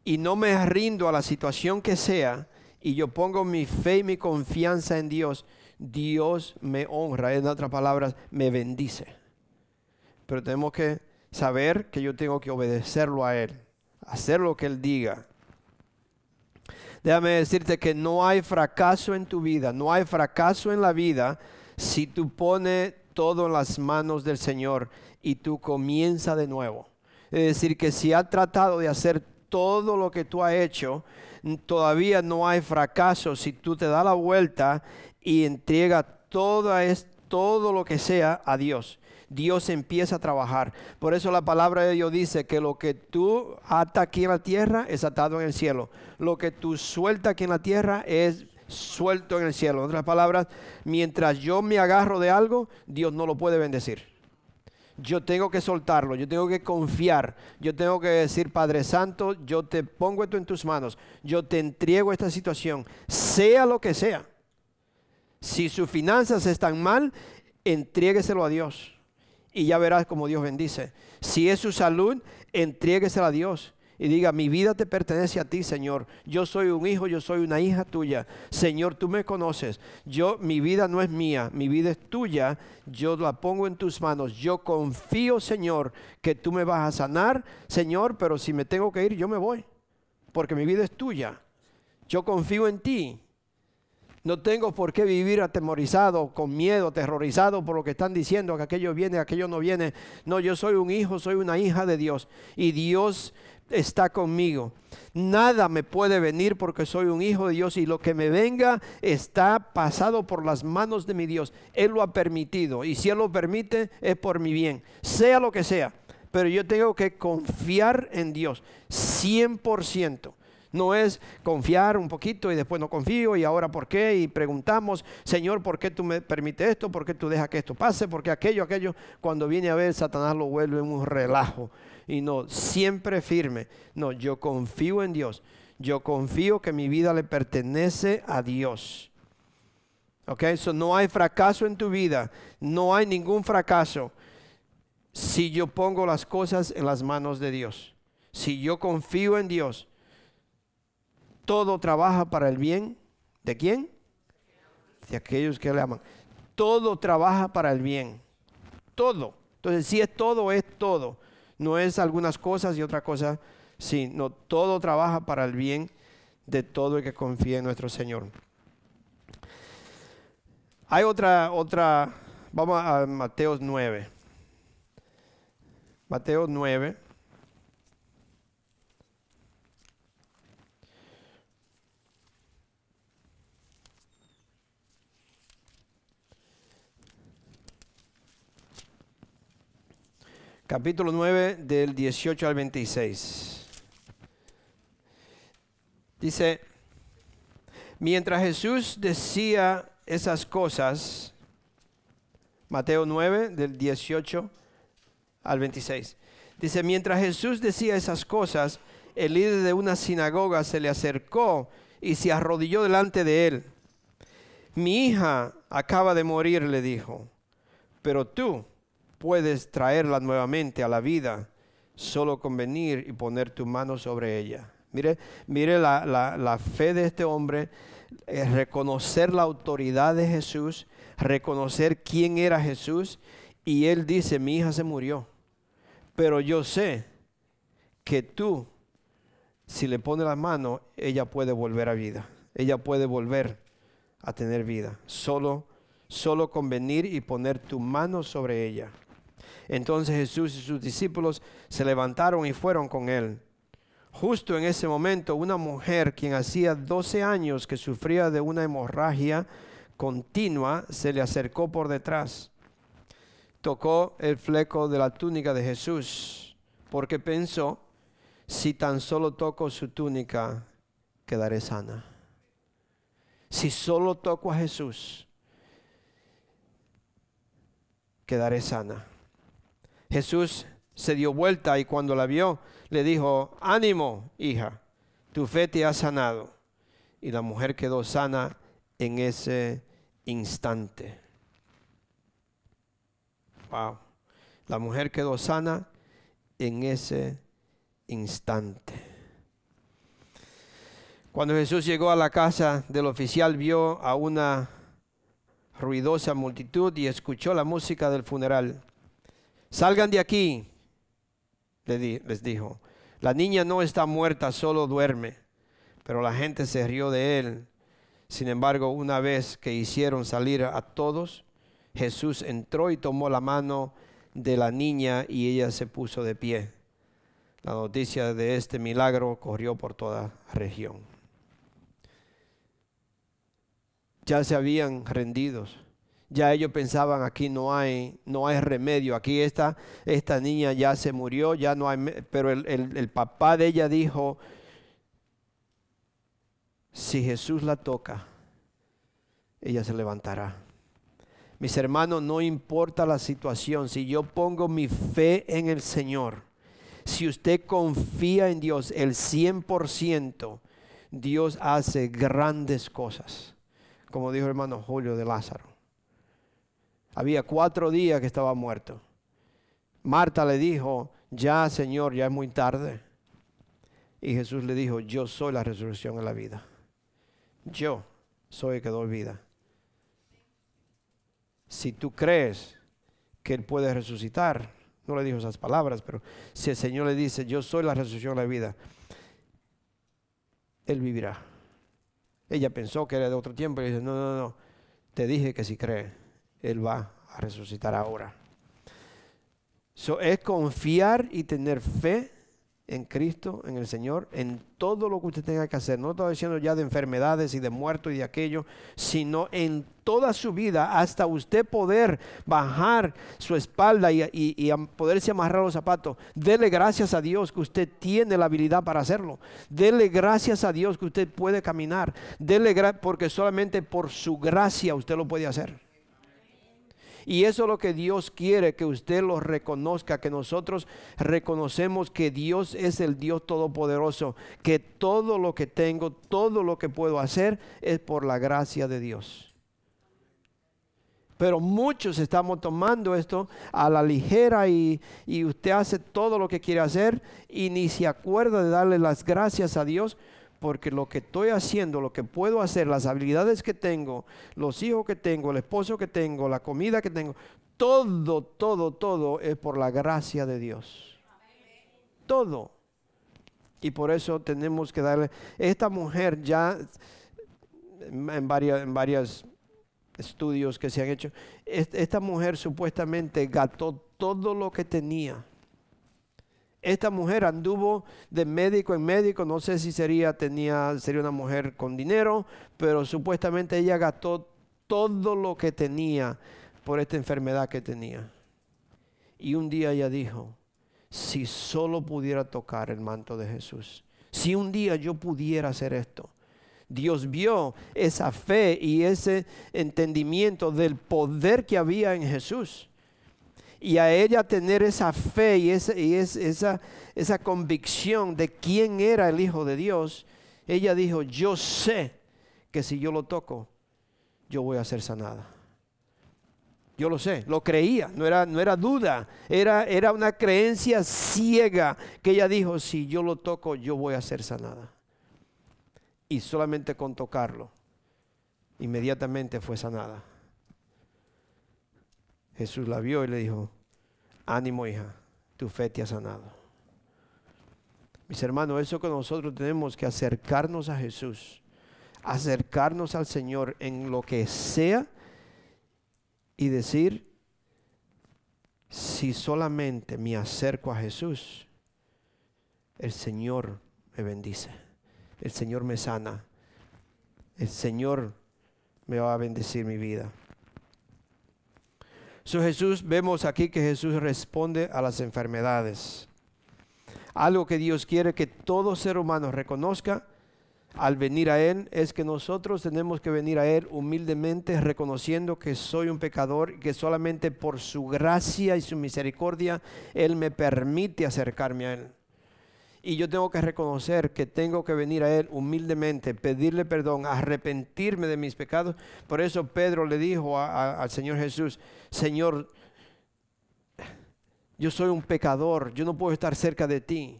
y no me rindo a la situación que sea y yo pongo mi fe y mi confianza en Dios, Dios me honra, en otras palabras, me bendice. Pero tenemos que saber que yo tengo que obedecerlo a Él, hacer lo que Él diga. Déjame decirte que no hay fracaso en tu vida, no hay fracaso en la vida si tú pones todo en las manos del Señor y tú comienzas de nuevo. Es decir, que si has tratado de hacer todo lo que tú has hecho, todavía no hay fracaso si tú te das la vuelta y entregas todo, todo lo que sea a Dios. Dios empieza a trabajar. Por eso la palabra de Dios dice que lo que tú atas aquí en la tierra es atado en el cielo. Lo que tú sueltas aquí en la tierra es suelto en el cielo. En otras palabras, mientras yo me agarro de algo, Dios no lo puede bendecir yo tengo que soltarlo, yo tengo que confiar, yo tengo que decir, Padre Santo, yo te pongo esto en tus manos, yo te entrego esta situación, sea lo que sea. Si sus finanzas están mal, entrégueselo a Dios y ya verás como Dios bendice. Si es su salud, entrégueselo a Dios y diga, mi vida te pertenece a ti, Señor. Yo soy un hijo, yo soy una hija tuya. Señor, tú me conoces. Yo, mi vida no es mía, mi vida es tuya. Yo la pongo en tus manos. Yo confío, Señor, que tú me vas a sanar, Señor, pero si me tengo que ir, yo me voy, porque mi vida es tuya. Yo confío en ti. No tengo por qué vivir atemorizado, con miedo, aterrorizado por lo que están diciendo, que aquello viene, aquello no viene. No, yo soy un hijo, soy una hija de Dios. Y Dios está conmigo. Nada me puede venir porque soy un hijo de Dios y lo que me venga está pasado por las manos de mi Dios. Él lo ha permitido y si Él lo permite es por mi bien, sea lo que sea. pero yo tengo que confiar en Dios 100%. No es confiar un poquito y después no confío y ahora por qué y preguntamos, Señor, ¿por qué tú me permites esto? ¿Por qué tú dejas que esto pase? ¿Por qué aquello, aquello? Cuando viene a ver, Satanás lo vuelve un relajo. Y no, siempre firme. No, yo confío en Dios. Yo confío que mi vida le pertenece a Dios. Ok, eso no hay fracaso en tu vida. No hay ningún fracaso si yo pongo las cosas en las manos de Dios. Si yo confío en Dios todo trabaja para el bien de quién? De aquellos que le aman. Todo trabaja para el bien. Todo. Entonces, si es todo, es todo. No es algunas cosas y otra cosa. Sí, no, todo trabaja para el bien de todo el que confía en nuestro Señor. Hay otra, otra, vamos a Mateo 9. Mateo 9. Capítulo 9 del 18 al 26. Dice, mientras Jesús decía esas cosas, Mateo 9 del 18 al 26, dice, mientras Jesús decía esas cosas, el líder de una sinagoga se le acercó y se arrodilló delante de él. Mi hija acaba de morir, le dijo, pero tú puedes traerla nuevamente a la vida solo con venir y poner tu mano sobre ella. Mire, mire la, fe de este hombre, es reconocer la autoridad de Jesús, reconocer quién era Jesús. Y él dice, mi hija se murió, pero yo sé que tú, si le pones la mano, ella puede volver a vida. Ella puede volver a tener vida. Solo, solo con venir y poner tu mano sobre ella. Entonces Jesús y sus discípulos se levantaron y fueron con él. Justo en ese momento, una mujer quien hacía 12 años que sufría de una hemorragia continua se le acercó por detrás. Tocó el fleco de la túnica de Jesús porque pensó, si tan solo toco su túnica, quedaré sana. Si solo toco a Jesús, quedaré sana. Jesús se dio vuelta y cuando la vio le dijo, ánimo, hija, tu fe te ha sanado. Y la mujer quedó sana en ese instante. Wow. La mujer quedó sana en ese instante. Cuando Jesús llegó a la casa del oficial vio a una ruidosa multitud y escuchó la música del funeral. Salgan de aquí, les dijo. La niña no está muerta, solo duerme. Pero la gente se rió de él. Sin embargo, una vez que hicieron salir a todos, Jesús entró y tomó la mano de la niña y ella se puso de pie. La noticia de este milagro corrió por toda región. Ya se habían rendidos ya ellos pensaban aquí no hay, no hay remedio, aquí esta, esta niña ya se murió, ya no hay, pero el, el papá de ella dijo, si Jesús la toca, ella se levantará. Mis hermanos, no importa la situación, si yo pongo mi fe en el Señor, si usted confía en Dios el 100%, Dios hace grandes cosas, como dijo el hermano Julio de Lázaro. Había cuatro días que estaba muerto. Marta le dijo, ya Señor, ya es muy tarde. Y Jesús le dijo, yo soy la resurrección de la vida. Yo soy el que doy vida. Si tú crees que Él puede resucitar, no le dijo esas palabras, pero si el Señor le dice, yo soy la resurrección de la vida, Él vivirá. Ella pensó que era de otro tiempo y dice, no, no, no, te dije que si crees. Él va a resucitar ahora. So, es confiar y tener fe en Cristo, en el Señor, en todo lo que usted tenga que hacer. No estoy diciendo ya de enfermedades y de muertos y de aquello, sino en toda su vida hasta usted poder bajar su espalda y, poderse amarrar los zapatos. Dele gracias a Dios que usted tiene la habilidad para hacerlo. Dele gracias a Dios que usted puede caminar. Dele porque solamente por su gracia usted lo puede hacer. Y eso es lo que Dios quiere, que usted lo reconozca, que nosotros reconocemos que Dios es el Dios todopoderoso, que todo lo que tengo, todo lo que puedo hacer es por la gracia de Dios. Pero muchos estamos tomando esto a la ligera y, y usted hace todo lo que quiere hacer y ni se acuerda de darle las gracias a Dios porque lo que estoy haciendo, lo que puedo hacer, las habilidades que tengo, los hijos que tengo, el esposo que tengo, la comida que tengo, todo, todo, todo es por la gracia de Dios. Todo. Y por eso tenemos que darle, esta mujer ya en varios en estudios que se han hecho, esta mujer supuestamente gastó todo lo que tenía esta mujer anduvo de médico en médico, no sé si sería, tenía, sería una mujer con dinero, pero supuestamente ella gastó todo lo que tenía por esta enfermedad que tenía. Y un día ella dijo, si solo pudiera tocar el manto de Jesús, si un día yo pudiera hacer esto. Dios vio esa fe y ese entendimiento del poder que había en Jesús y a ella tener esa fe y, esa, y esa, esa convicción de quién era el Hijo de Dios, ella dijo, yo sé que si yo lo toco, yo voy a ser sanada. Yo lo sé, lo creía, no era, no era duda, era, era una creencia ciega que ella dijo, si yo lo toco, yo voy a ser sanada. Y solamente con tocarlo, inmediatamente fue sanada. Jesús la vio y le dijo, ánimo hija, tu fe te ha sanado. Mis hermanos, eso que nosotros tenemos que acercarnos a Jesús, acercarnos al Señor en lo que sea y decir, si solamente me acerco a Jesús, el Señor me bendice, el Señor me sana, el Señor me va a bendecir mi vida. So Jesús, vemos aquí que Jesús responde a las enfermedades. Algo que Dios quiere que todo ser humano reconozca al venir a Él es que nosotros tenemos que venir a Él humildemente reconociendo que soy un pecador y que solamente por su gracia y su misericordia Él me permite acercarme a Él. Y yo tengo que reconocer que tengo que venir a Él humildemente, pedirle perdón, arrepentirme de mis pecados. Por eso Pedro le dijo al Señor Jesús, Señor, yo soy un pecador, yo no puedo estar cerca de ti.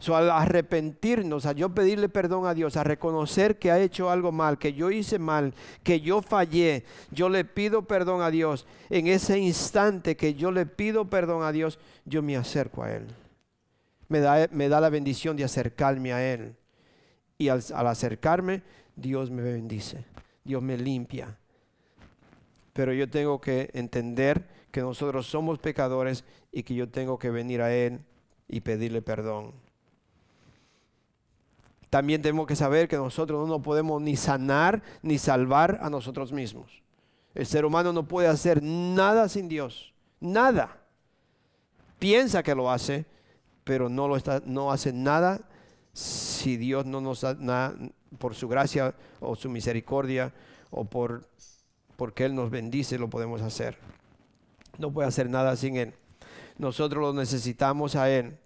So, al arrepentirnos, a yo pedirle perdón a Dios, a reconocer que ha hecho algo mal, que yo hice mal, que yo fallé, yo le pido perdón a Dios. En ese instante que yo le pido perdón a Dios, yo me acerco a Él me da, me da la bendición de acercarme a Él. Y al, acercarme, Dios me bendice, Dios me limpia. Pero yo tengo que entender que nosotros somos pecadores y que yo tengo que venir a Él y pedirle perdón. También tenemos que saber que nosotros no nos podemos ni sanar ni salvar a nosotros mismos. El ser humano no puede hacer nada sin Dios. Nada. Piensa que lo hace, pero no, lo está, no hace nada si Dios no nos da nada por su gracia o su misericordia o por porque Él nos bendice, lo podemos hacer. No puede hacer nada sin Él. Nosotros lo necesitamos a Él.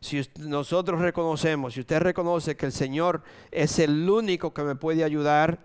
Si nosotros reconocemos, si usted reconoce que el Señor es el único que me puede ayudar,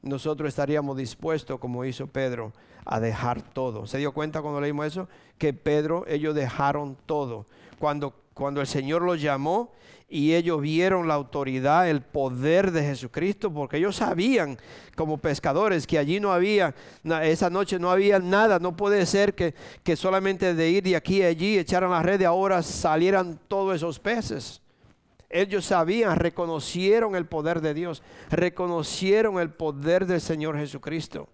nosotros estaríamos dispuestos, como hizo Pedro, a dejar todo. ¿Se dio cuenta cuando leímos eso? Que Pedro, ellos dejaron todo. Cuando, cuando el Señor los llamó y ellos vieron la autoridad, el poder de Jesucristo, porque ellos sabían como pescadores que allí no había, esa noche no había nada, no puede ser que, que solamente de ir de aquí a allí, echaran la red y ahora salieran todos esos peces. Ellos sabían, reconocieron el poder de Dios, reconocieron el poder del Señor Jesucristo.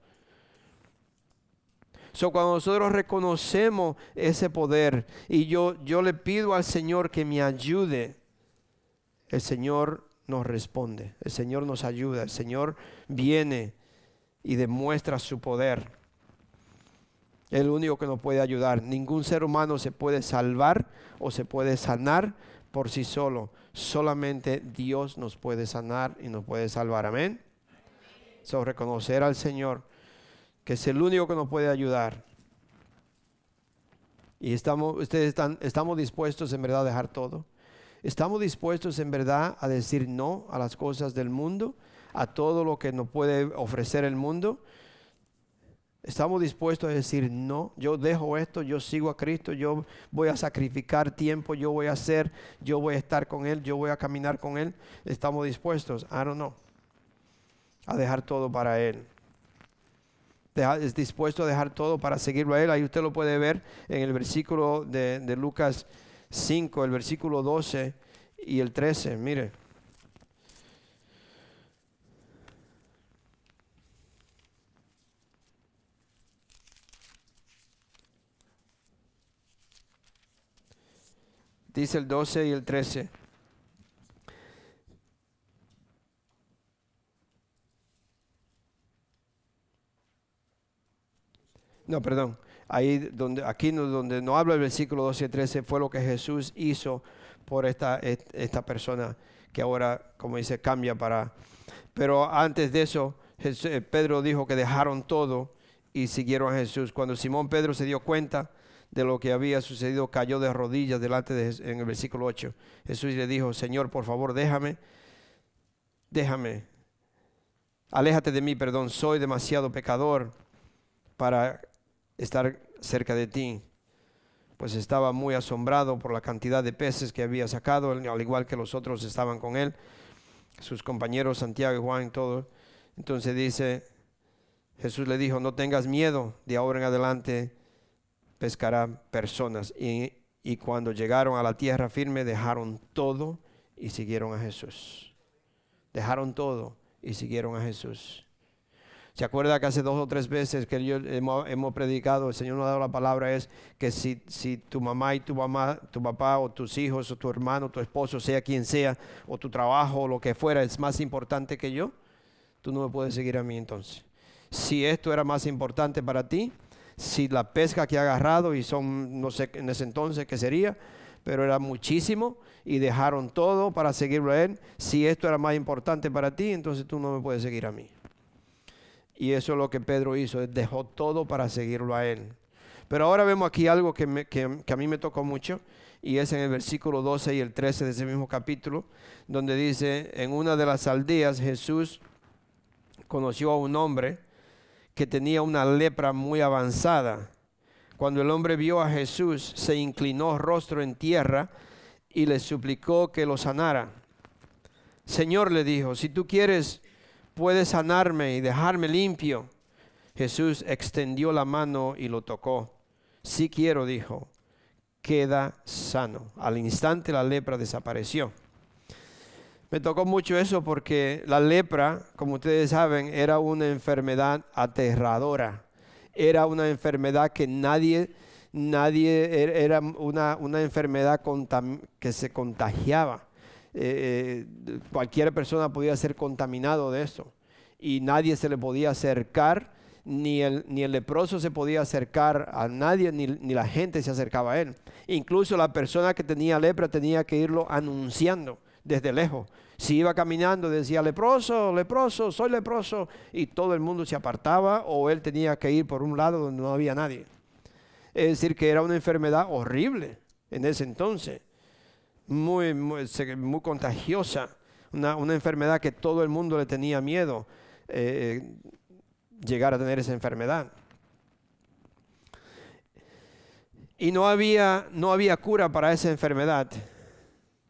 So, cuando nosotros reconocemos ese poder y yo, yo le pido al Señor que me ayude, el Señor nos responde, el Señor nos ayuda, el Señor viene y demuestra su poder. El único que nos puede ayudar. Ningún ser humano se puede salvar o se puede sanar por sí solo. Solamente Dios nos puede sanar y nos puede salvar. Amén. So, reconocer al Señor que es el único que nos puede ayudar. Y estamos, ustedes están, estamos dispuestos en verdad a dejar todo. Estamos dispuestos en verdad a decir no a las cosas del mundo, a todo lo que nos puede ofrecer el mundo. Estamos dispuestos a decir, no, yo dejo esto, yo sigo a Cristo, yo voy a sacrificar tiempo, yo voy a hacer, yo voy a estar con Él, yo voy a caminar con Él. Estamos dispuestos, I don't know, a dejar todo para Él. Es dispuesto a dejar todo para seguirlo a Él. Ahí usted lo puede ver en el versículo de, de Lucas 5, el versículo 12 y el 13. Mire. Dice el 12 y el 13. No, perdón. Ahí donde, aquí donde no habla el versículo 12 y 13 fue lo que Jesús hizo por esta, esta persona que ahora, como dice, cambia para... Pero antes de eso, eh, Pedro dijo que dejaron todo y siguieron a Jesús. Cuando Simón Pedro se dio cuenta de lo que había sucedido, cayó de rodillas delante de Jesús, en el versículo 8. Jesús le dijo, Señor, por favor, déjame, déjame, aléjate de mí, perdón, soy demasiado pecador para estar cerca de ti. Pues estaba muy asombrado por la cantidad de peces que había sacado, al igual que los otros estaban con él, sus compañeros Santiago y Juan, todo. Entonces dice, Jesús le dijo, no tengas miedo, de ahora en adelante pescará personas. Y, y cuando llegaron a la tierra firme, dejaron todo y siguieron a Jesús. Dejaron todo y siguieron a Jesús. ¿Se acuerda que hace dos o tres veces que yo hemos, predicado, el Señor nos ha dado la palabra, es que si, si, tu mamá y tu mamá, tu papá o tus hijos o tu hermano, tu esposo, sea quien sea, o tu trabajo o lo que fuera, es más importante que yo, tú no me puedes seguir a mí entonces. Si esto era más importante para ti, si la pesca que ha agarrado, y son, no sé en ese entonces qué sería, pero era muchísimo, y dejaron todo para seguirlo a Él, si esto era más importante para ti, entonces tú no me puedes seguir a mí. Y eso es lo que Pedro hizo, dejó todo para seguirlo a él. Pero ahora vemos aquí algo que, que, a mí me tocó mucho, y es en el versículo 12 y el 13 de ese mismo capítulo, donde dice, en una de las aldeas Jesús conoció a un hombre que tenía una lepra muy avanzada. Cuando el hombre vio a Jesús, se inclinó rostro en tierra y le suplicó que lo sanara. Señor le dijo, si tú quieres, puede sanarme y dejarme limpio. Jesús extendió la mano y lo tocó. Si quiero, dijo, queda sano. Al instante la lepra desapareció. Me tocó mucho eso porque la lepra, como ustedes saben, era una enfermedad aterradora. Era una enfermedad que nadie, nadie, er, era una, una enfermedad que se contagiaba. Eh, cualquier persona podía ser contaminado de eso y nadie se le podía acercar, ni el, ni el leproso se podía acercar a nadie, ni, ni, la gente se acercaba a él. Incluso la persona que tenía lepra tenía que irlo anunciando desde lejos. Si iba caminando decía leproso, leproso, soy leproso, y todo el mundo se apartaba o él tenía que ir por un lado donde no había nadie. Es decir, que era una enfermedad horrible en ese entonces muy, muy, contagiosa, una, enfermedad que todo el mundo le tenía miedo eh, llegar a tener esa enfermedad. Y no había, no había cura para esa enfermedad.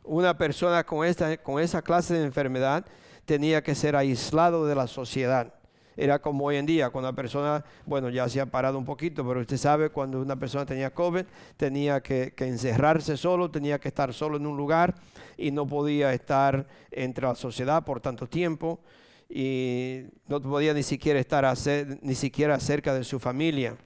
Una persona con, esta, con esa clase de enfermedad tenía que ser aislado de la sociedad era como hoy en día, cuando una persona, bueno, ya se ha parado un poquito, pero usted sabe, cuando una persona tenía COVID, tenía que, encerrarse solo, tenía que estar solo en un lugar y no podía estar entre la sociedad por tanto tiempo y no podía ni siquiera estar ni siquiera cerca de su familia.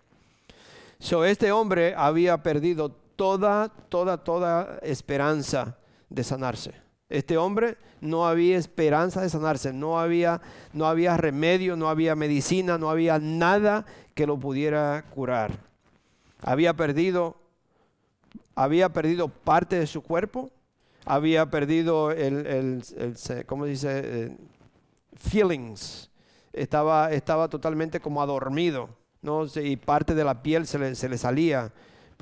So, este hombre había perdido toda, toda, toda esperanza de sanarse. Este hombre no había esperanza de sanarse, no había, no había remedio, no había medicina, no había nada que lo pudiera curar. Había perdido, había perdido parte de su cuerpo, había perdido el, el, ¿cómo dice? Eh, feelings. Estaba, estaba totalmente como adormido, ¿no? Y parte de la piel se le, se le salía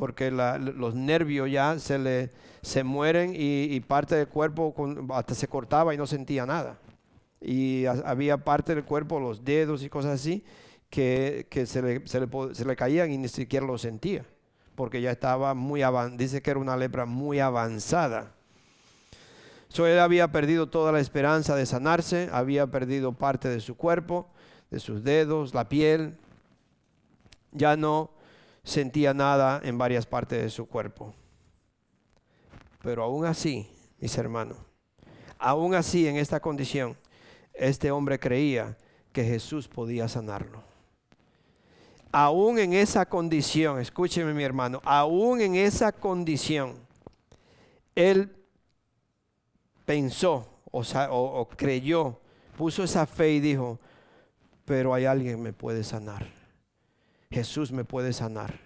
porque los nervios ya se le se mueren y, parte del cuerpo hasta se cortaba y no sentía nada. Y había parte del cuerpo, los dedos y cosas así, que, se, le, se, le, caían y ni siquiera lo sentía, porque ya estaba muy avanzada, dice que era una lepra muy avanzada. So, él había perdido toda la esperanza de sanarse, había perdido parte de su cuerpo, de sus dedos, la piel, ya no sentía nada en varias partes de su cuerpo. Pero aún así, mis hermanos, aún así en esta condición, este hombre creía que Jesús podía sanarlo. Aún en esa condición, escúcheme mi hermano, aún en esa condición, él pensó o, o creyó, puso esa fe y dijo, pero hay alguien que me puede sanar. Jesús me puede sanar.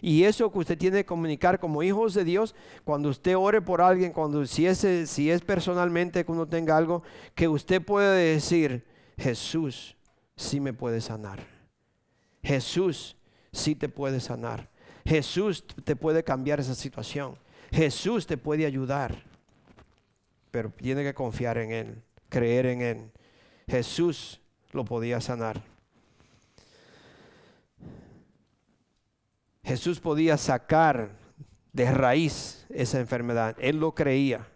Y eso que usted tiene que comunicar como hijos de Dios, cuando usted ore por alguien, cuando si es, si es personalmente que uno tenga algo, que usted puede decir, Jesús sí me puede sanar. Jesús sí te puede sanar. Jesús te puede cambiar esa situación. Jesús te puede ayudar. Pero tiene que confiar en Él, creer en Él. Jesús lo podía sanar. Jesús podía sacar de raíz esa enfermedad. Él lo creía.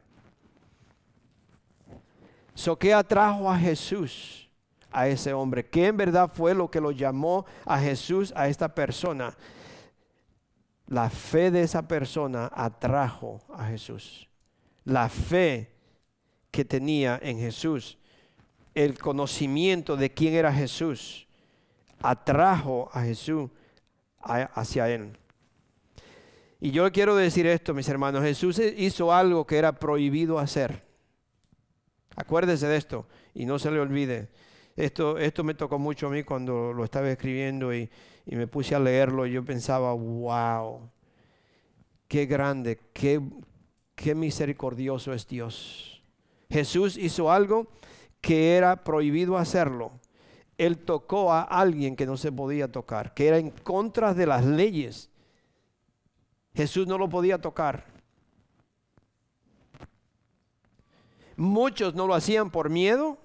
¿Qué atrajo a Jesús a ese hombre? ¿Qué en verdad fue lo que lo llamó a Jesús a esta persona? La fe de esa persona atrajo a Jesús. La fe que tenía en Jesús, el conocimiento de quién era Jesús, atrajo a Jesús hacia Él. Y yo quiero decir esto, mis hermanos, Jesús hizo algo que era prohibido hacer. Acuérdese de esto y no se le olvide. Esto, esto me tocó mucho a mí cuando lo estaba escribiendo y, me puse a leerlo y yo pensaba, wow, qué grande, qué, qué misericordioso es Dios. Jesús hizo algo que era prohibido hacerlo él tocó a alguien que no se podía tocar, que era en contra de las leyes. Jesús no lo podía tocar. Muchos no lo hacían por miedo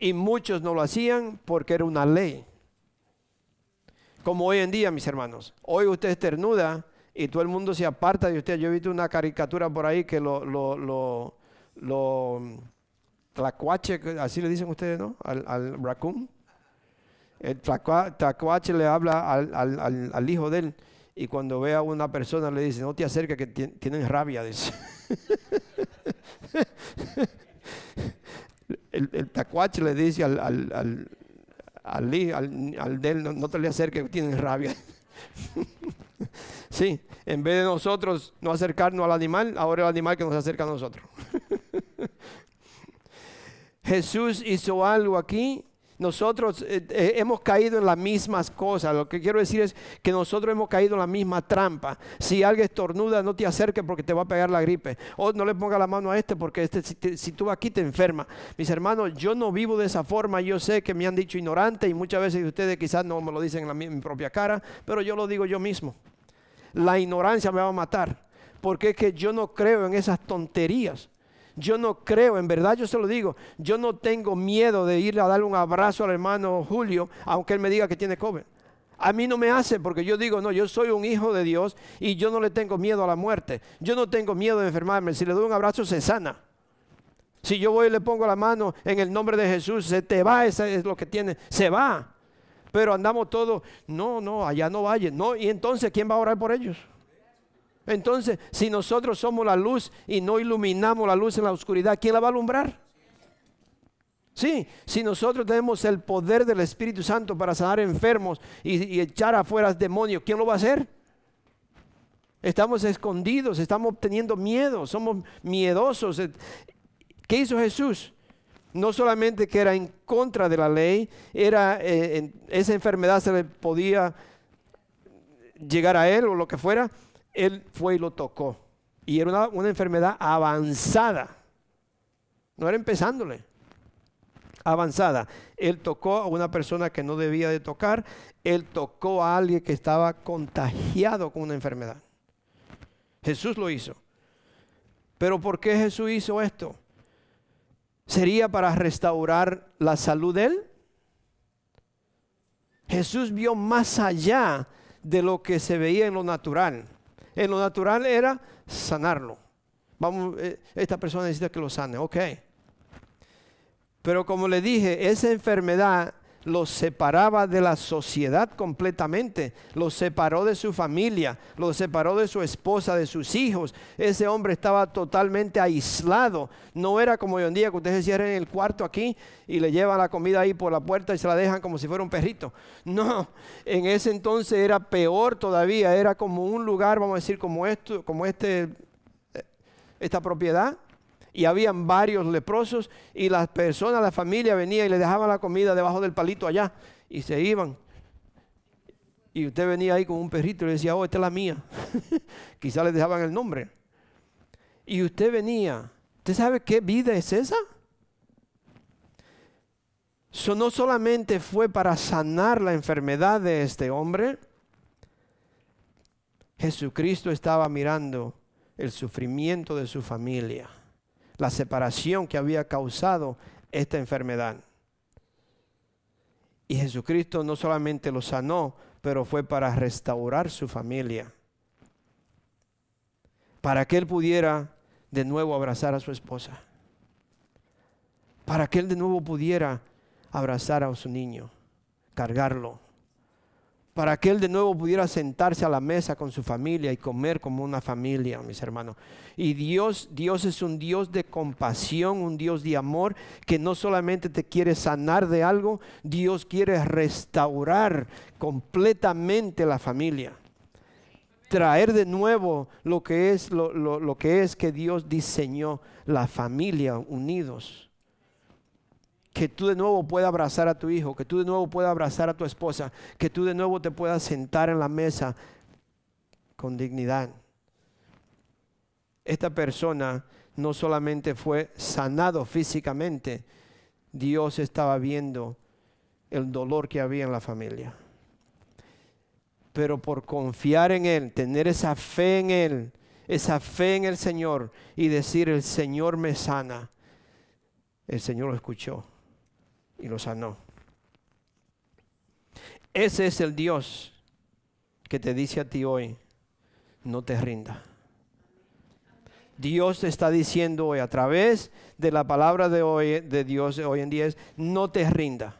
y muchos no lo hacían porque era una ley. Como hoy en día, mis hermanos. Hoy usted estornuda y todo el mundo se aparta de usted. Yo he visto una caricatura por ahí que lo, lo, lo, lo tlacuache, así le dicen ustedes, ¿no? Al, al raccoon. El tlacuache le habla al, al, hijo de él y cuando ve a una persona le dice, no te acerques que tienen rabia, dice. el, el tacuache le dice al, al, al, al, al de él, no, no te le acerques que tienen rabia. sí, en vez de nosotros no acercarnos al animal, ahora el animal que nos acerca a nosotros. Jesús hizo algo aquí. Nosotros eh, eh, hemos caído en las mismas cosas. Lo que quiero decir es que nosotros hemos caído en la misma trampa. Si alguien estornuda, no te acerques porque te va a pegar la gripe. O no le ponga la mano a este porque este, si, tú aquí te enferma. Mis hermanos, yo no vivo de esa forma. Yo sé que me han dicho ignorante y muchas veces ustedes quizás no me lo dicen en, mi propia cara, pero yo lo digo yo mismo. La ignorancia me va a matar porque es que yo no creo en esas tonterías. Yo no creo, en verdad yo se lo digo, yo no tengo miedo de ir a darle un abrazo al hermano Julio, aunque él me diga que tiene COVID. A mí no me hace porque yo digo, no, yo soy un hijo de Dios y yo no le tengo miedo a la muerte. Yo no tengo miedo de enfermarme. Si le doy un abrazo, se sana. Si yo voy y le pongo la mano en el nombre de Jesús, se te va, eso es lo que tiene, se va. Pero andamos todos, no, no, allá no vayan. No, y entonces, ¿quién va a orar por ellos? Entonces, si nosotros somos la luz y no iluminamos la luz en la oscuridad, ¿quién la va a alumbrar? Sí, si nosotros tenemos el poder del Espíritu Santo para sanar enfermos y, echar afuera demonios, ¿quién lo va a hacer? Estamos escondidos, estamos teniendo miedo, somos miedosos. ¿Qué hizo Jesús? No solamente que era en contra de la ley, era eh, esa enfermedad se le podía llegar a él o lo que fuera, él fue y lo tocó. Y era una, enfermedad avanzada. No era empezándole. Avanzada. Él tocó a una persona que no debía de tocar. Él tocó a alguien que estaba contagiado con una enfermedad. Jesús lo hizo. Pero ¿por qué Jesús hizo esto? ¿Sería para restaurar la salud de él? Jesús vio más allá de lo que se veía en lo natural. En lo natural era sanarlo. Vamos, eh, esta persona necesita que lo sane, ok. Pero como le dije, esa enfermedad los separaba de la sociedad completamente, los separó de su familia, los separó de su esposa, de sus hijos. Ese hombre estaba totalmente aislado. No era como hoy en día que ustedes se cierran en el cuarto aquí y le llevan la comida ahí por la puerta y se la dejan como si fuera un perrito. No, en ese entonces era peor todavía, era como un lugar, vamos a decir, como esto, como este, eh, esta propiedad y habían varios leprosos y las personas, la familia venía y le dejaban la comida debajo del palito allá y se iban. Y usted venía ahí con un perrito y le decía, oh, esta es la mía. Quizá le dejaban el nombre. Y usted venía, ¿usted sabe qué vida es esa? Eso no solamente fue para sanar la enfermedad de este hombre, Jesucristo estaba mirando el sufrimiento de su familia la separación que había causado esta enfermedad. Y Jesucristo no solamente lo sanó, pero fue para restaurar su familia. Para que él pudiera de nuevo abrazar a su esposa. Para que él de nuevo pudiera abrazar a su niño, cargarlo para que él de nuevo pudiera sentarse a la mesa con su familia y comer como una familia, mis hermanos. Y Dios, Dios es un Dios de compasión, un Dios de amor que no solamente te quiere sanar de algo, Dios quiere restaurar completamente la familia. Traer de nuevo lo que es lo, lo que es que Dios diseñó la familia unidos que tú de nuevo puedas abrazar a tu hijo, que tú de nuevo puedas abrazar a tu esposa, que tú de nuevo te puedas sentar en la mesa con dignidad. Esta persona no solamente fue sanado físicamente, Dios estaba viendo el dolor que había en la familia. Pero por confiar en Él, tener esa fe en Él, esa fe en el Señor y decir, el Señor me sana, el Señor lo escuchó y lo sanó. Ese es el Dios que te dice a ti hoy, no te rinda. Dios te está diciendo hoy a través de la palabra de hoy de Dios hoy en día es no te rinda.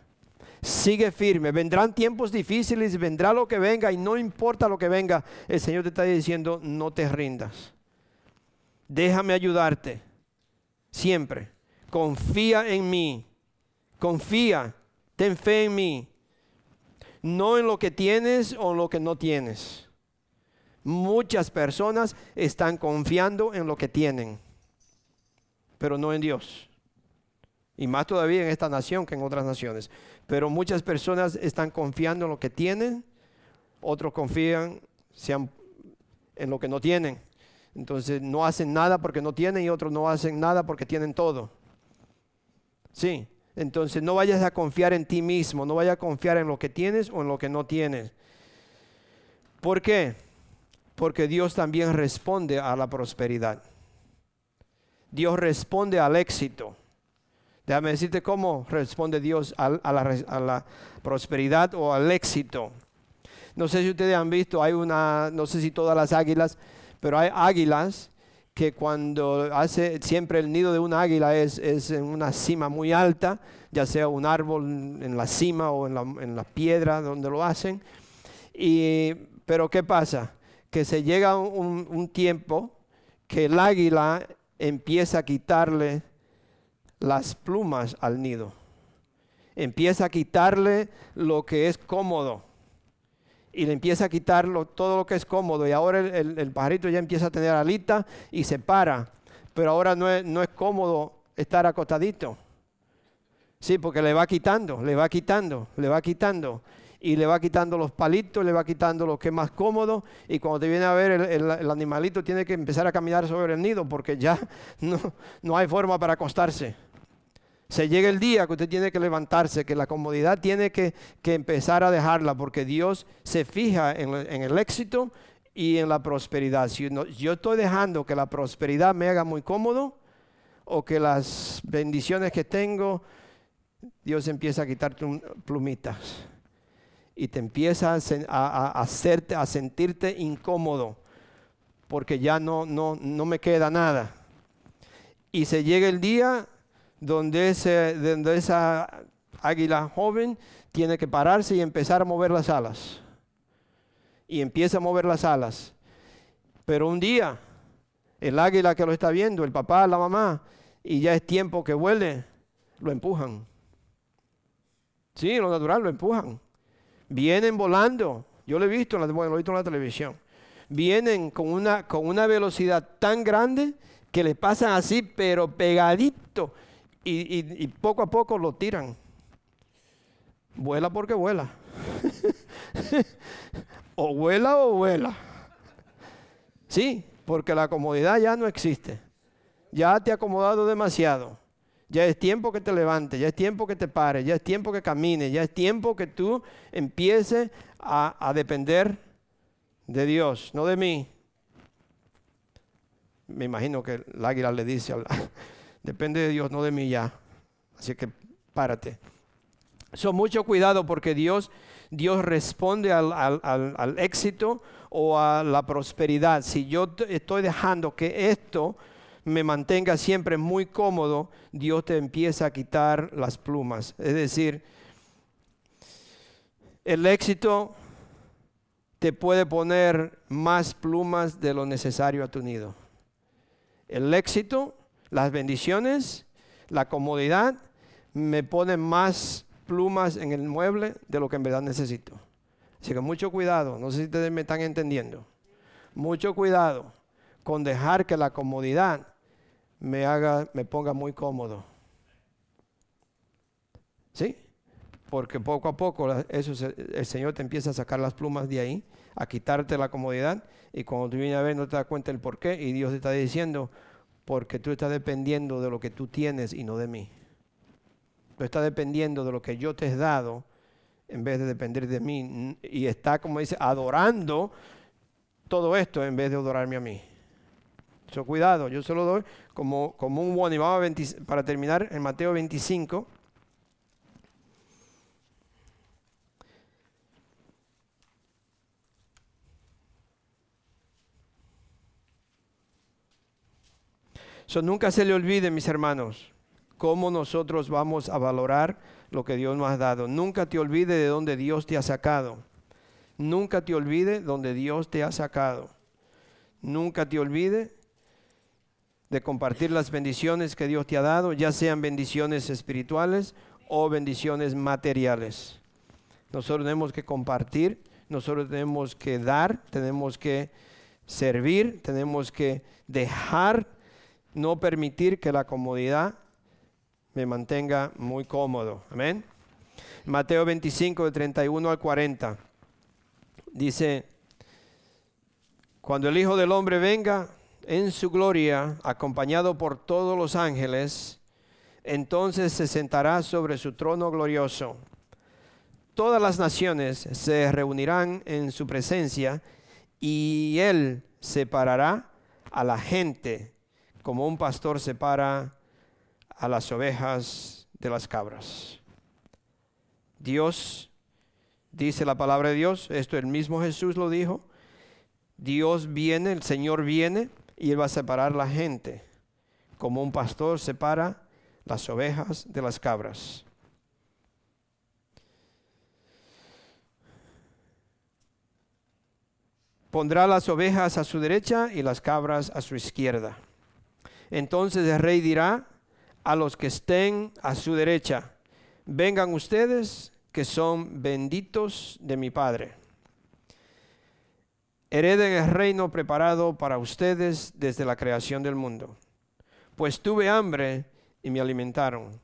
Sigue firme. Vendrán tiempos difíciles, vendrá lo que venga y no importa lo que venga, el Señor te está diciendo no te rindas. Déjame ayudarte. Siempre. Confía en mí Confía, ten fe en mí. No en lo que tienes o en lo que no tienes. Muchas personas están confiando en lo que tienen, pero no en Dios. Y más todavía en esta nación que en otras naciones. Pero muchas personas están confiando en lo que tienen, otros confían en lo que no tienen. Entonces no hacen nada porque no tienen y otros no hacen nada porque tienen todo. Sí, entonces no vayas a confiar en ti mismo, no vayas a confiar en lo que tienes o en lo que no tienes. ¿Por qué? Porque Dios también responde a la prosperidad. Dios responde al éxito. Déjame decirte cómo responde Dios a, la, a, la, prosperidad o al éxito. No sé si ustedes han visto, hay una, no sé si todas las águilas, pero hay águilas que cuando hace siempre el nido de un águila es, en una cima muy alta, ya sea un árbol en la cima o en la, piedra donde lo hacen. Y, pero ¿qué pasa? Que se llega un, un tiempo que el águila empieza a quitarle las plumas al nido. empieza a quitarle lo que es cómodo y le empieza a quitar todo lo que es cómodo. Y ahora el, pajarito ya empieza a tener alita y se para, pero ahora no es, no es cómodo estar acostadito. Sí, porque le va quitando, le va quitando, le va quitando. Y le va quitando los palitos, le va quitando lo que es más cómodo. Y cuando te viene a ver el, animalito tiene que empezar a caminar sobre el nido porque ya no, no hay forma para acostarse se llega el día que usted tiene que levantarse, que la comodidad tiene que, empezar a dejarla, porque Dios se fija en, el éxito y en la prosperidad. Si yo estoy dejando que la prosperidad me haga muy cómodo, o que las bendiciones que tengo, Dios empieza a quitarte plumitas y te empieza a, hacerte, a sentirte incómodo, porque ya no, no, no me queda nada. Y se llega el día donde, ese, esa águila joven tiene que pararse y empezar a mover las alas. Y empieza a mover las alas. Pero un día, el águila que lo está viendo, el papá, la mamá, y ya es tiempo que vuele, lo empujan. Sí, lo natural lo empujan. Vienen volando. Yo lo he visto, lo he visto en la televisión. Vienen con una, con una velocidad tan grande que le pasan así, pero pegadito y, poco a poco lo tiran. Vuela porque vuela. o vuela o vuela. Sí, porque la comodidad ya no existe. Ya te ha acomodado demasiado. Ya es tiempo que te levantes, ya es tiempo que te pares, ya es tiempo que camines, ya es tiempo que tú empieces a, depender de Dios, no de mí. Me imagino que el águila le dice al, Depende de Dios, no de mí ya. Así que párate. Son mucho cuidado porque Dios, Dios responde al, al, éxito o a la prosperidad. Si yo estoy dejando que esto me mantenga siempre muy cómodo, Dios te empieza a quitar las plumas. Es decir, el éxito te puede poner más plumas de lo necesario a tu nido. El éxito las bendiciones, la comodidad, me ponen más plumas en el mueble de lo que en verdad necesito. Así que mucho cuidado, no sé si ustedes me están entendiendo. Mucho cuidado con dejar que la comodidad me haga, me ponga muy cómodo. ¿Sí? Porque poco a poco eso, el Señor te empieza a sacar las plumas de ahí, a quitarte la comodidad, y cuando tú vienes a ver no te das cuenta el por qué, y Dios te está diciendo, porque tú estás dependiendo de lo que tú tienes y no de mí. Tú estás dependiendo de lo que yo te he dado en vez de depender de mí. Y está, como dice, adorando todo esto en vez de adorarme a mí. Eso cuidado, yo se lo doy como, como un one. vamos para terminar en Mateo 25. Nunca se le olvide, mis hermanos, cómo nosotros vamos a valorar lo que Dios nos ha dado. Nunca te olvide de dónde Dios te ha sacado. Nunca te olvide donde Dios te ha sacado. Nunca te olvide de compartir las bendiciones que Dios te ha dado, ya sean bendiciones espirituales o bendiciones materiales. Nosotros tenemos que compartir, nosotros tenemos que dar, tenemos que servir, tenemos que dejar no permitir que la comodidad me mantenga muy cómodo. Amén. Mateo 25, de 31 al 40. Dice, cuando el Hijo del Hombre venga en su gloria, acompañado por todos los ángeles, entonces se sentará sobre su trono glorioso. Todas las naciones se reunirán en su presencia y él separará a la gente como un pastor separa a las ovejas de las cabras. Dios, dice la palabra de Dios, esto el mismo Jesús lo dijo, Dios viene, el Señor viene y Él va a separar la gente, como un pastor separa las ovejas de las cabras. Pondrá las ovejas a su derecha y las cabras a su izquierda. Entonces el rey dirá a los que estén a su derecha, vengan ustedes que son benditos de mi Padre. Hereden el reino preparado para ustedes desde la creación del mundo. Pues tuve hambre y me alimentaron.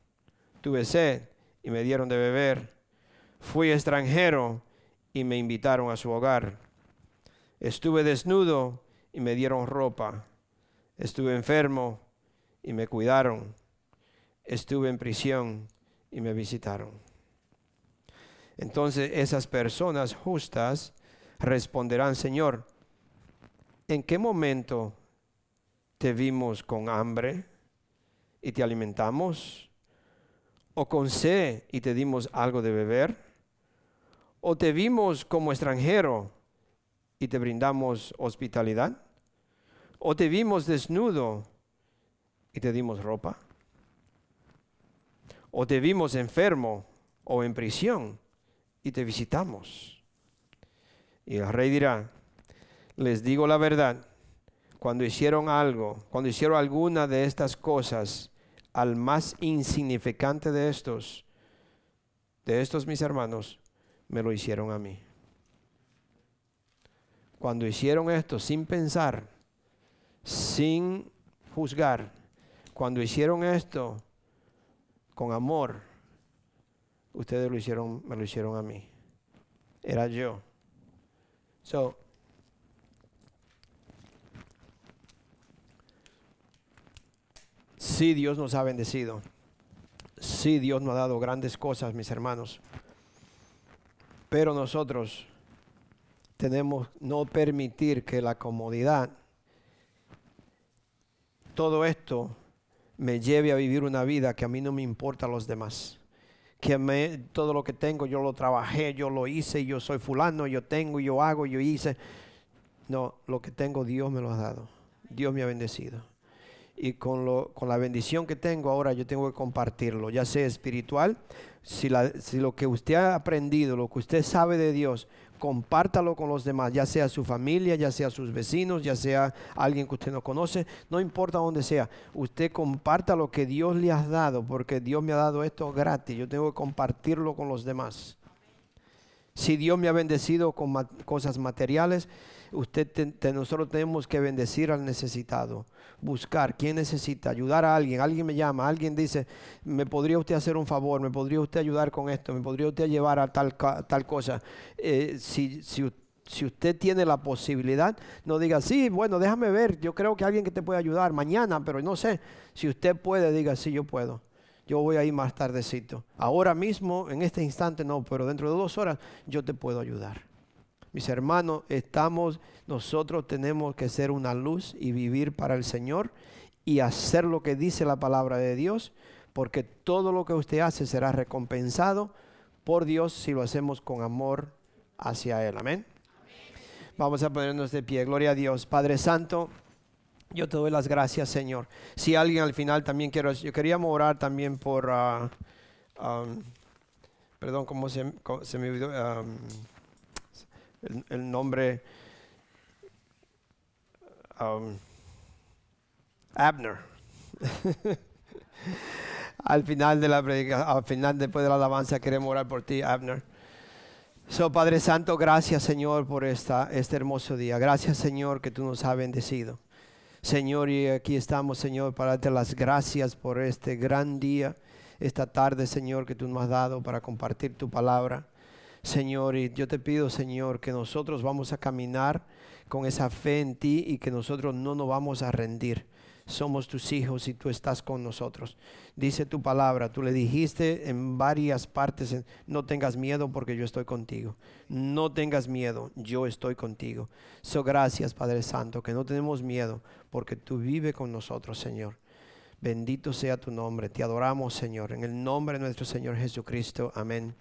Tuve sed y me dieron de beber. Fui extranjero y me invitaron a su hogar. Estuve desnudo y me dieron ropa. Estuve enfermo y me cuidaron. Estuve en prisión y me visitaron. Entonces esas personas justas responderán, Señor, ¿en qué momento te vimos con hambre y te alimentamos? ¿O con sed y te dimos algo de beber? ¿O te vimos como extranjero y te brindamos hospitalidad? ¿O te vimos desnudo y te dimos ropa? ¿O te vimos enfermo o en prisión y te visitamos? Y el rey dirá, les digo la verdad, cuando hicieron algo, cuando hicieron alguna de estas cosas al más insignificante de estos, de estos mis hermanos, me lo hicieron a mí. Cuando hicieron esto sin pensar, sin juzgar, cuando hicieron esto con amor, ustedes lo hicieron, me lo hicieron a mí. Era yo. So, sí Dios nos ha bendecido. Sí Dios nos ha dado grandes cosas, mis hermanos. Pero nosotros tenemos no permitir que la comodidad, todo esto me lleve a vivir una vida que a mí no me importa a los demás. Que me, todo lo que tengo yo lo trabajé, yo lo hice, yo soy fulano, yo tengo, yo hago, yo hice. No, lo que tengo Dios me lo ha dado. Dios me ha bendecido. Y con, lo, con la bendición que tengo ahora yo tengo que compartirlo, ya sea espiritual, si, la, si lo que usted ha aprendido, lo que usted sabe de Dios, compártalo con los demás, ya sea su familia, ya sea sus vecinos, ya sea alguien que usted no conoce, no importa dónde sea, usted comparta lo que Dios le ha dado, porque Dios me ha dado esto gratis, yo tengo que compartirlo con los demás. Si Dios me ha bendecido con cosas materiales, usted nosotros tenemos que bendecir al necesitado, buscar quién necesita, ayudar a alguien, alguien me llama, alguien dice, me podría usted hacer un favor, me podría usted ayudar con esto, me podría usted llevar a tal, tal cosa. Eh, si, si, si usted tiene la posibilidad, no diga, sí, bueno, déjame ver, yo creo que alguien que te puede ayudar mañana, pero no sé, si usted puede, diga, sí, yo puedo yo voy a ir más tardecito. Ahora mismo, en este instante no, pero dentro de dos horas yo te puedo ayudar. Mis hermanos, estamos, nosotros tenemos que ser una luz y vivir para el Señor y hacer lo que dice la palabra de Dios, porque todo lo que usted hace será recompensado por Dios si lo hacemos con amor hacia Él. Amén. Vamos a ponernos de pie. Gloria a Dios. Padre Santo, yo te doy las gracias, Señor. Si alguien al final también quiero, yo quería orar también por, ah, perdón, ¿cómo se, me olvidó? El, nombre um, Abner. al final de la al final después de la alabanza queremos orar por ti, Abner. So, Padre Santo, gracias Señor por esta, este hermoso día. Gracias Señor que tú nos has bendecido. Señor, y aquí estamos Señor para darte las gracias por este gran día, esta tarde Señor que tú nos has dado para compartir tu palabra. Señor, y yo te pido, Señor, que nosotros vamos a caminar con esa fe en ti y que nosotros no nos vamos a rendir. Somos tus hijos y tú estás con nosotros. Dice tu palabra, tú le dijiste en varias partes, no tengas miedo porque yo estoy contigo. No tengas miedo, yo estoy contigo. So gracias, Padre Santo, que no tenemos miedo porque tú vives con nosotros, Señor. Bendito sea tu nombre. Te adoramos, Señor. En el nombre de nuestro Señor Jesucristo. Amén.